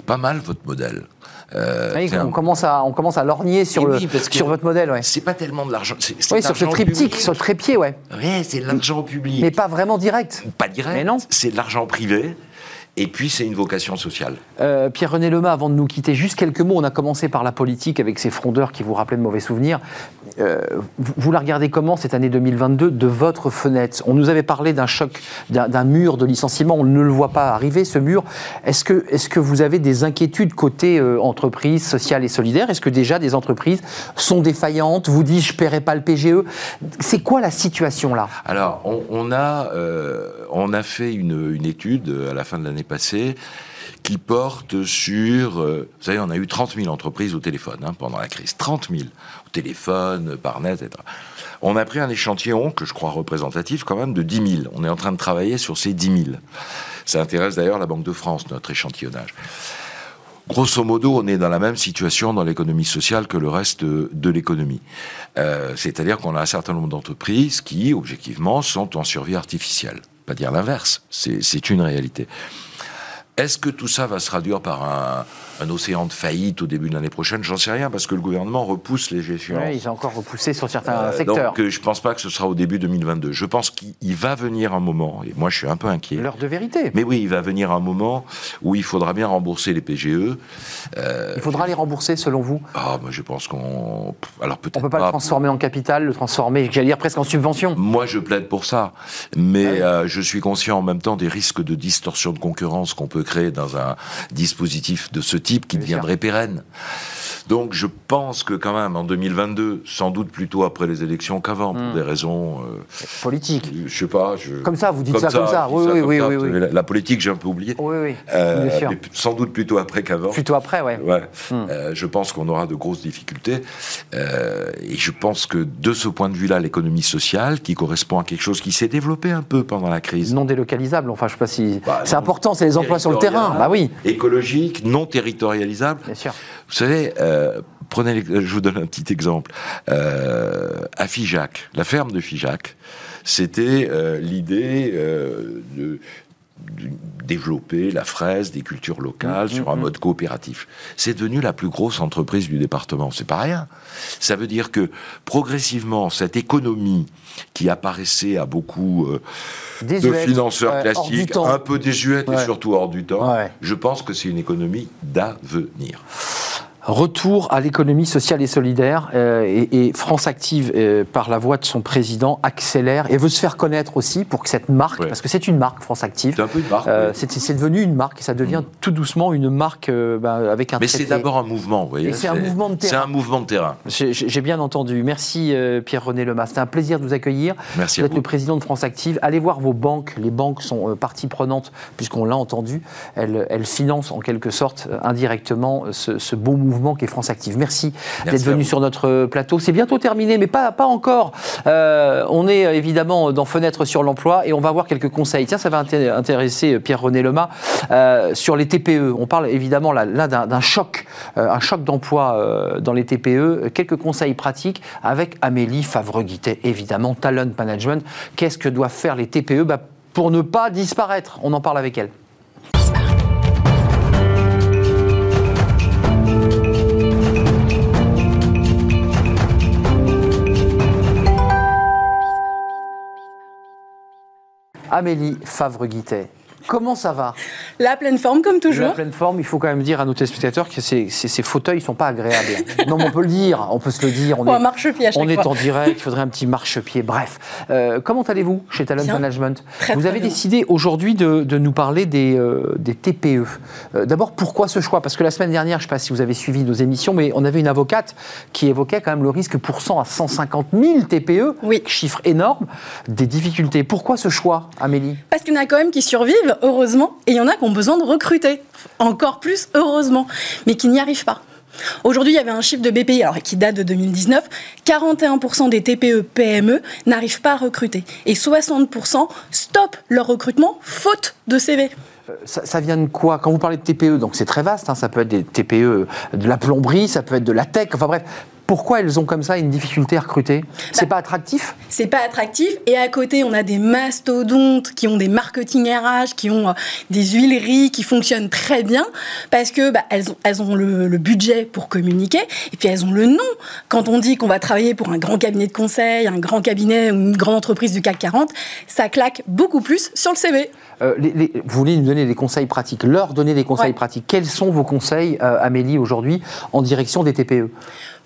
pas mal votre modèle. Euh, on, commence à, on commence à lorgner sur, le, sur votre modèle. Ouais. C'est pas tellement de l'argent. Oui, sur ce triptyque, sur le trépied, ouais. Oui, c'est de l'argent public. Mais pas vraiment direct. Pas direct. Mais non. C'est de l'argent privé. Et puis, c'est une vocation sociale. Euh, Pierre-René Lema, avant de nous quitter, juste quelques mots. On a commencé par la politique avec ces frondeurs qui vous rappelaient de mauvais souvenirs. Euh, vous, la regardez comment cette année 2022 de votre fenêtre? On nous avait parlé d'un choc, d'un mur de licenciement. On ne le voit pas arriver, ce mur. Est-ce que, est que vous avez des inquiétudes côté euh, entreprise sociale et solidaire? Est-ce que déjà des entreprises sont défaillantes Vous dites, je ne paierai pas le PGE. C'est quoi la situation là? Alors, on, a, on a fait une, étude à la fin de l'année passé qui porte sur... Euh, vous savez, on a eu 30 000 entreprises au téléphone hein, pendant la crise. 30 000 au téléphone, par net, etc. On a pris un échantillon que je crois représentatif quand même de 10 000. On est en train de travailler sur ces 10 000. Ça intéresse d'ailleurs la Banque de France, notre échantillonnage. Grosso modo, on est dans la même situation dans l'économie sociale que le reste de, l'économie. Euh, c'est-à-dire qu'on a un certain nombre d'entreprises qui, objectivement, sont en survie artificielle. Pas dire l'inverse, c'est une réalité. Est-ce que tout ça va se traduire par un, un océan de faillite au début de l'année prochaine, j'en sais rien, parce que le gouvernement repousse les gestions. Oui, il a encore repoussé sur certains euh, secteurs. Donc euh, je ne pense pas que ce sera au début 2022. Je pense qu'il va venir un moment, et moi je suis un peu inquiet. L'heure de vérité. Mais oui, il va venir un moment où il faudra bien rembourser les PGE. Euh, il faudra les rembourser selon vous? Ah, moi je pense qu'on. Alors peut-être. On ne peut pas, le transformer en capital, le transformer, j'allais dire presque en subvention. Moi je plaide pour ça. Mais ah je suis conscient en même temps des risques de distorsion de concurrence qu'on peut créer dans un dispositif de ce type qui deviendrait pérenne. Donc je pense que quand même en 2022, sans doute plutôt après les élections qu'avant, pour hmm. des raisons euh, politiques. Je sais pas. Je, comme ça, vous dites ça, comme ça. Oui, oui, oui, oui, La, politique, j'ai un peu oublié. Oui, oui. Euh, Bien sûr. sans doute plutôt après qu'avant. Plutôt après, ouais. ouais. Hmm. Euh, je pense qu'on aura de grosses difficultés. et je pense que de ce point de vue-là, l'économie sociale, qui correspond à quelque chose qui s'est développé un peu pendant la crise. Non délocalisable. Enfin, je sais pas si. Bah, c'est important, c'est les emplois sur le terrain. Bah oui. Écologique, non territorialisable. Bien sûr. Vous savez, euh, Prenez, je vous donne un petit exemple. à Figeac, la ferme de Figeac, c'était l'idée de développer la fraise, des cultures locales mmh, sur un mmh, mode coopératif. C'est devenu la plus grosse entreprise du département. C'est pas rien. Ça veut dire que progressivement, cette économie qui apparaissait à beaucoup euh, de financeurs classiques, un peu désuète et surtout hors du temps, je pense que c'est une économie d'avenir. Retour à l'économie sociale et solidaire. Euh, et, France Active, euh, par la voix de son président, accélère et veut se faire connaître aussi pour que cette marque, parce que c'est une marque, France Active. C'est un peu une marque. Euh, c'est devenu une marque et ça devient mm. tout doucement une marque bah, avec un. Mais c'est d'abord un mouvement, vous voyez. C'est un mouvement de terrain. C'est un mouvement de terrain. J'ai bien entendu. Merci Pierre-René Lemas. C'était un plaisir de vous accueillir. Merci. Vous êtes le président de France Active. Allez voir vos banques. Les banques sont partie prenante, puisqu'on l'a entendu. Elles, elles, financent en quelque sorte indirectement ce, ce beau mouvement qui est France Active. Merci, d'être venu sur notre plateau. C'est bientôt terminé, mais pas, pas encore. Euh, on est euh, évidemment dans Fenêtre sur l'emploi et on va avoir quelques conseils. Tiens, ça va intéresser euh, Pierre-René Lema sur les TPE. On parle évidemment là, d'un choc, un choc d'emploi dans les TPE. Quelques conseils pratiques avec Amélie Favre-Guittet, évidemment, Talent Management. Qu'est-ce que doivent faire les TPE bah, pour ne pas disparaître On en parle avec elle. Amélie Favre-Guittet. Comment ça va? La pleine forme, comme toujours. La pleine forme, il faut quand même dire à nos téléspectateurs que ces, fauteuils ne sont pas agréables. non, mais on peut le dire, on peut se le dire. On est, marche-pied à chaque On est en direct, il faudrait un petit marche-pied. Bref, euh, comment allez-vous chez Talent Management? Vous avez décidé aujourd'hui de, nous parler des, euh, TPE. Euh, d'abord, pourquoi ce choix? Parce que la semaine dernière, je ne sais pas si vous avez suivi nos émissions, mais on avait une avocate qui évoquait quand même le risque pour 100 à 150 000 TPE, oui. chiffre énorme, des difficultés. Pourquoi ce choix, Amélie? Parce qu'il y en a quand même qui survivent heureusement, et il y en a qui ont besoin de recruter, encore plus, heureusement, mais qui n'y arrivent pas. Aujourd'hui, il y avait un chiffre de BPI alors, qui date de 2019. 41% des TPE-PME n'arrivent pas à recruter. Et 60% stoppent leur recrutement faute de CV. Euh, ça, vient de quoi? Quand vous parlez de TPE, donc c'est très vaste, hein, ça peut être des TPE de la plomberie, ça peut être de la tech, enfin bref, pourquoi elles ont comme ça une difficulté à recruter? C'est bah, pas attractif? C'est pas attractif. Et à côté, on a des mastodontes qui ont des marketing RH, qui ont euh, des huileries qui fonctionnent très bien parce que bah, elles ont, elles ont le, budget pour communiquer et puis elles ont le nom. Quand on dit qu'on va travailler pour un grand cabinet de conseil, un grand cabinet, une grande entreprise du CAC 40, ça claque beaucoup plus sur le CV. Euh, vous voulez nous donner des conseils pratiques, leur donner des conseils pratiques. Quels sont vos conseils, euh, Amélie, aujourd'hui, en direction des TPE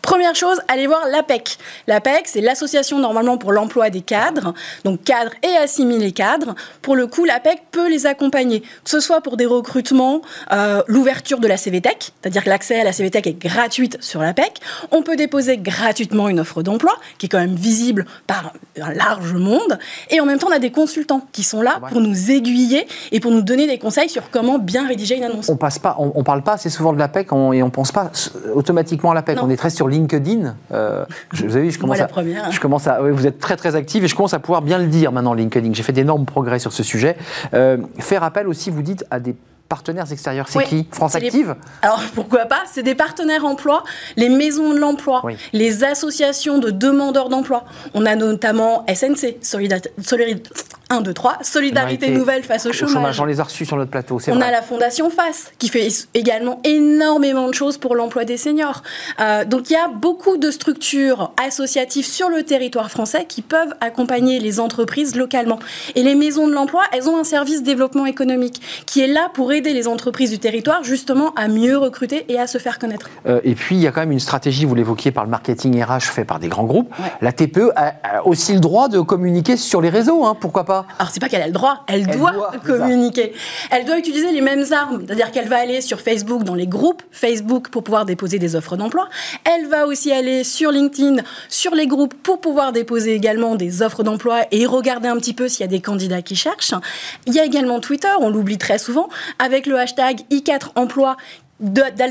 Première chose, allez voir l'APEC. L'APEC, c'est l'association normalement pour l'emploi des cadres, donc cadres et assimilés cadres. Pour le coup, l'APEC peut les accompagner, que ce soit pour des recrutements, euh, l'ouverture de la CVTech, c'est-à-dire que l'accès à la CVTech est gratuite sur l'APEC. On peut déposer gratuitement une offre d'emploi, qui est quand même visible par un large monde. Et en même temps, on a des consultants qui sont là pour nous aiguiller et pour nous donner des conseils sur comment bien rédiger une annonce. On passe pas, on, parle pas assez souvent de l'APEC et on pense pas automatiquement à l'APEC. On est très sur LinkedIn. Euh, je, vous avez vu, je commence, à, première. je commence à. vous êtes très très active et je commence à pouvoir bien le dire maintenant LinkedIn. J'ai fait d'énormes progrès sur ce sujet. Euh, faire appel aussi, vous dites, à des partenaires extérieurs, c'est qui? France Active? Alors pourquoi pas? C'est des partenaires emploi, les maisons de l'emploi, les associations de demandeurs d'emploi. On a notamment SNC, Solidarité, 1, 2, 3, Solidarité nouvelle face au chômage. On les a reçus sur notre plateau, On a la Fondation FACE, qui fait également énormément de choses pour l'emploi des seniors. Euh, donc il y a beaucoup de structures associatives sur le territoire français qui peuvent accompagner les entreprises localement. Et les maisons de l'emploi, elles ont un service développement économique qui est là pour aider les entreprises du territoire justement à mieux recruter et à se faire connaître. Euh, et puis il y a quand même une stratégie, vous l'évoquiez, par le marketing RH fait par des grands groupes. La TPE a, aussi le droit de communiquer sur les réseaux, hein, pourquoi pas Alors c'est pas qu'elle a le droit, elle, doit, communiquer. Elle doit utiliser les mêmes armes, c'est-à-dire qu'elle va aller sur Facebook dans les groupes Facebook pour pouvoir déposer des offres d'emploi. Elle va aussi aller sur LinkedIn, sur les groupes pour pouvoir déposer également des offres d'emploi et regarder un petit peu s'il y a des candidats qui cherchent. Il y a également Twitter, on l'oublie très souvent, avec le hashtag i4emploi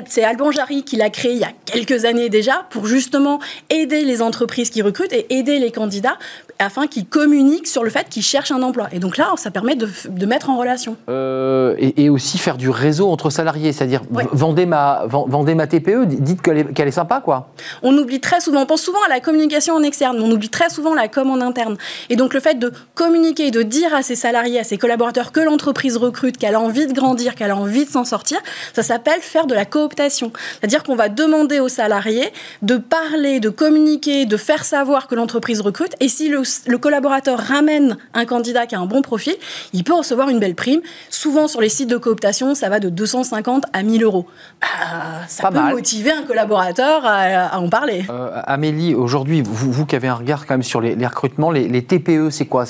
c'est Alban Jarry qui l'a créé il y a quelques années déjà pour justement aider les entreprises qui recrutent et aider les candidats afin qu'ils communiquent sur le fait qu'ils cherchent un emploi. Et donc là, ça permet de, mettre en relation. Euh, et, aussi faire du réseau entre salariés, c'est-à-dire vendez, ma, vendez ma TPE, dites qu'elle est, est, sympa, quoi. On oublie très souvent, on pense souvent à la communication en externe, mais on oublie très souvent la com en interne. Et donc le fait de communiquer, de dire à ses salariés, à ses collaborateurs que l'entreprise recrute, qu'elle a envie de grandir, qu'elle a envie de s'en sortir, ça s'appelle faire de la cooptation. C'est-à-dire qu'on va demander aux salariés de parler, de communiquer, de faire savoir que l'entreprise recrute. Et si le, collaborateur ramène un candidat qui a un bon profil, il peut recevoir une belle prime. Souvent, sur les sites de cooptation, ça va de 250 à 1000 euros. Ah, ça peut motiver un collaborateur à, en parler. Euh, Amélie, aujourd'hui, vous, vous, qui avez un regard quand même sur les, recrutements, les, les TPE, c'est quoi?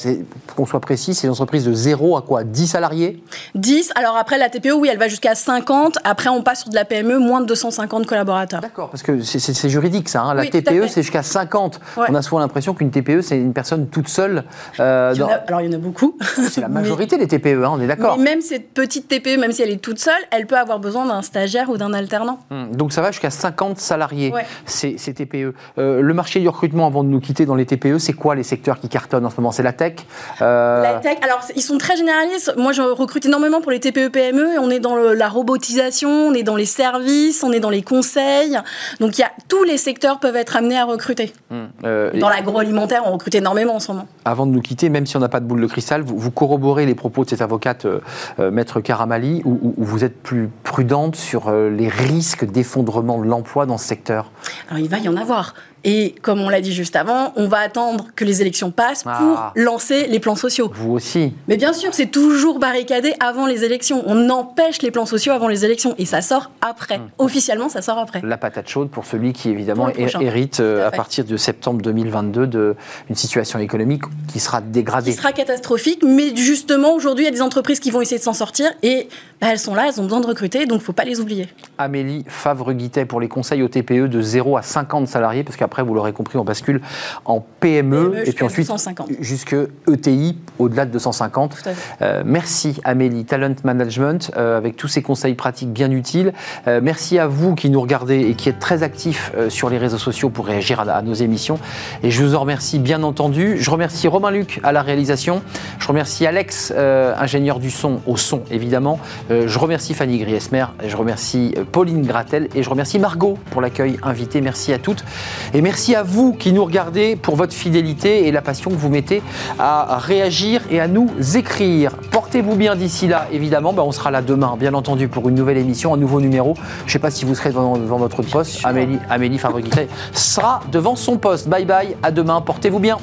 Pour qu'on soit précis, c'est une entreprise de 0 à quoi? 10 salariés? 10. Alors après, la TPE, oui, elle va jusqu'à 50. Après, on passe sur de la PME, moins de 250 collaborateurs. D'accord, parce que c'est juridique ça. Hein. La TPE, c'est jusqu'à 50. On a souvent l'impression qu'une TPE, c'est une personne toute seule. Euh, alors il y en a beaucoup. C'est la majorité des TPE, hein, on est d'accord. Mais même cette petite TPE, même si elle est toute seule, elle peut avoir besoin d'un stagiaire ou d'un alternant. Hum, donc ça va jusqu'à 50 salariés, ces, TPE. Euh, le marché du recrutement, avant de nous quitter dans les TPE, c'est quoi les secteurs qui cartonnent en ce moment? C'est la tech euh, La tech, alors ils sont très généralistes. Moi, je recrute énormément pour les TPE-PME. On est dans la robotisation, on est dans les services, on est dans les conseils. Donc il y a, tous les secteurs peuvent être amenés à recruter. Hum, euh, dans l'agroalimentaire, on recrute énormément en ce moment. Avant de nous quitter, même si on n'a pas de boule de cristal, vous, corroborez les propos de cette avocate, euh, euh, Maître Karamali, où, vous êtes plus prudente sur les risques d'effondrement de l'emploi dans ce secteur? Alors il va y en avoir. Et comme on l'a dit juste avant, on va attendre que les élections passent pour ah. lancer les plans sociaux. Vous aussi. Mais bien sûr, c'est toujours barricadé avant les élections. On empêche les plans sociaux avant les élections et ça sort après. Hum. Officiellement, ça sort après. La patate chaude pour celui qui évidemment hérite euh, à, partir de septembre 2022 d'une situation économique qui sera dégradée. Qui sera catastrophique, mais justement aujourd'hui, il y a des entreprises qui vont essayer de s'en sortir et bah, elles sont là, elles ont besoin de recruter, donc il ne faut pas les oublier. Amélie Favre-Guittet pour les conseils au TPE de 0 à 50 salariés, parce qu'après, vous l'aurez compris, on bascule en PME, PME et puis ensuite jusque ETI au-delà de 250. Euh, merci Amélie, Talent Management, euh, avec tous ces conseils pratiques bien utiles. Euh, merci à vous qui nous regardez et qui êtes très actifs sur les réseaux sociaux pour réagir à, nos émissions. Et je vous en remercie bien entendu. Je remercie Romain Luc à la réalisation. Je remercie Alex, ingénieur du son, au son évidemment. Je remercie Fanny Griesmer, je remercie Pauline Gratel et je remercie Margot pour l'accueil invité. Merci à toutes et merci à vous qui nous regardez pour votre fidélité et la passion que vous mettez à réagir et à nous écrire. Portez-vous bien d'ici là, évidemment. Ben, on sera là demain, bien entendu, pour une nouvelle émission, un nouveau numéro. Je ne sais pas si vous serez devant, votre poste. Amélie, Amélie sera devant son poste. Bye bye, à demain, portez-vous bien.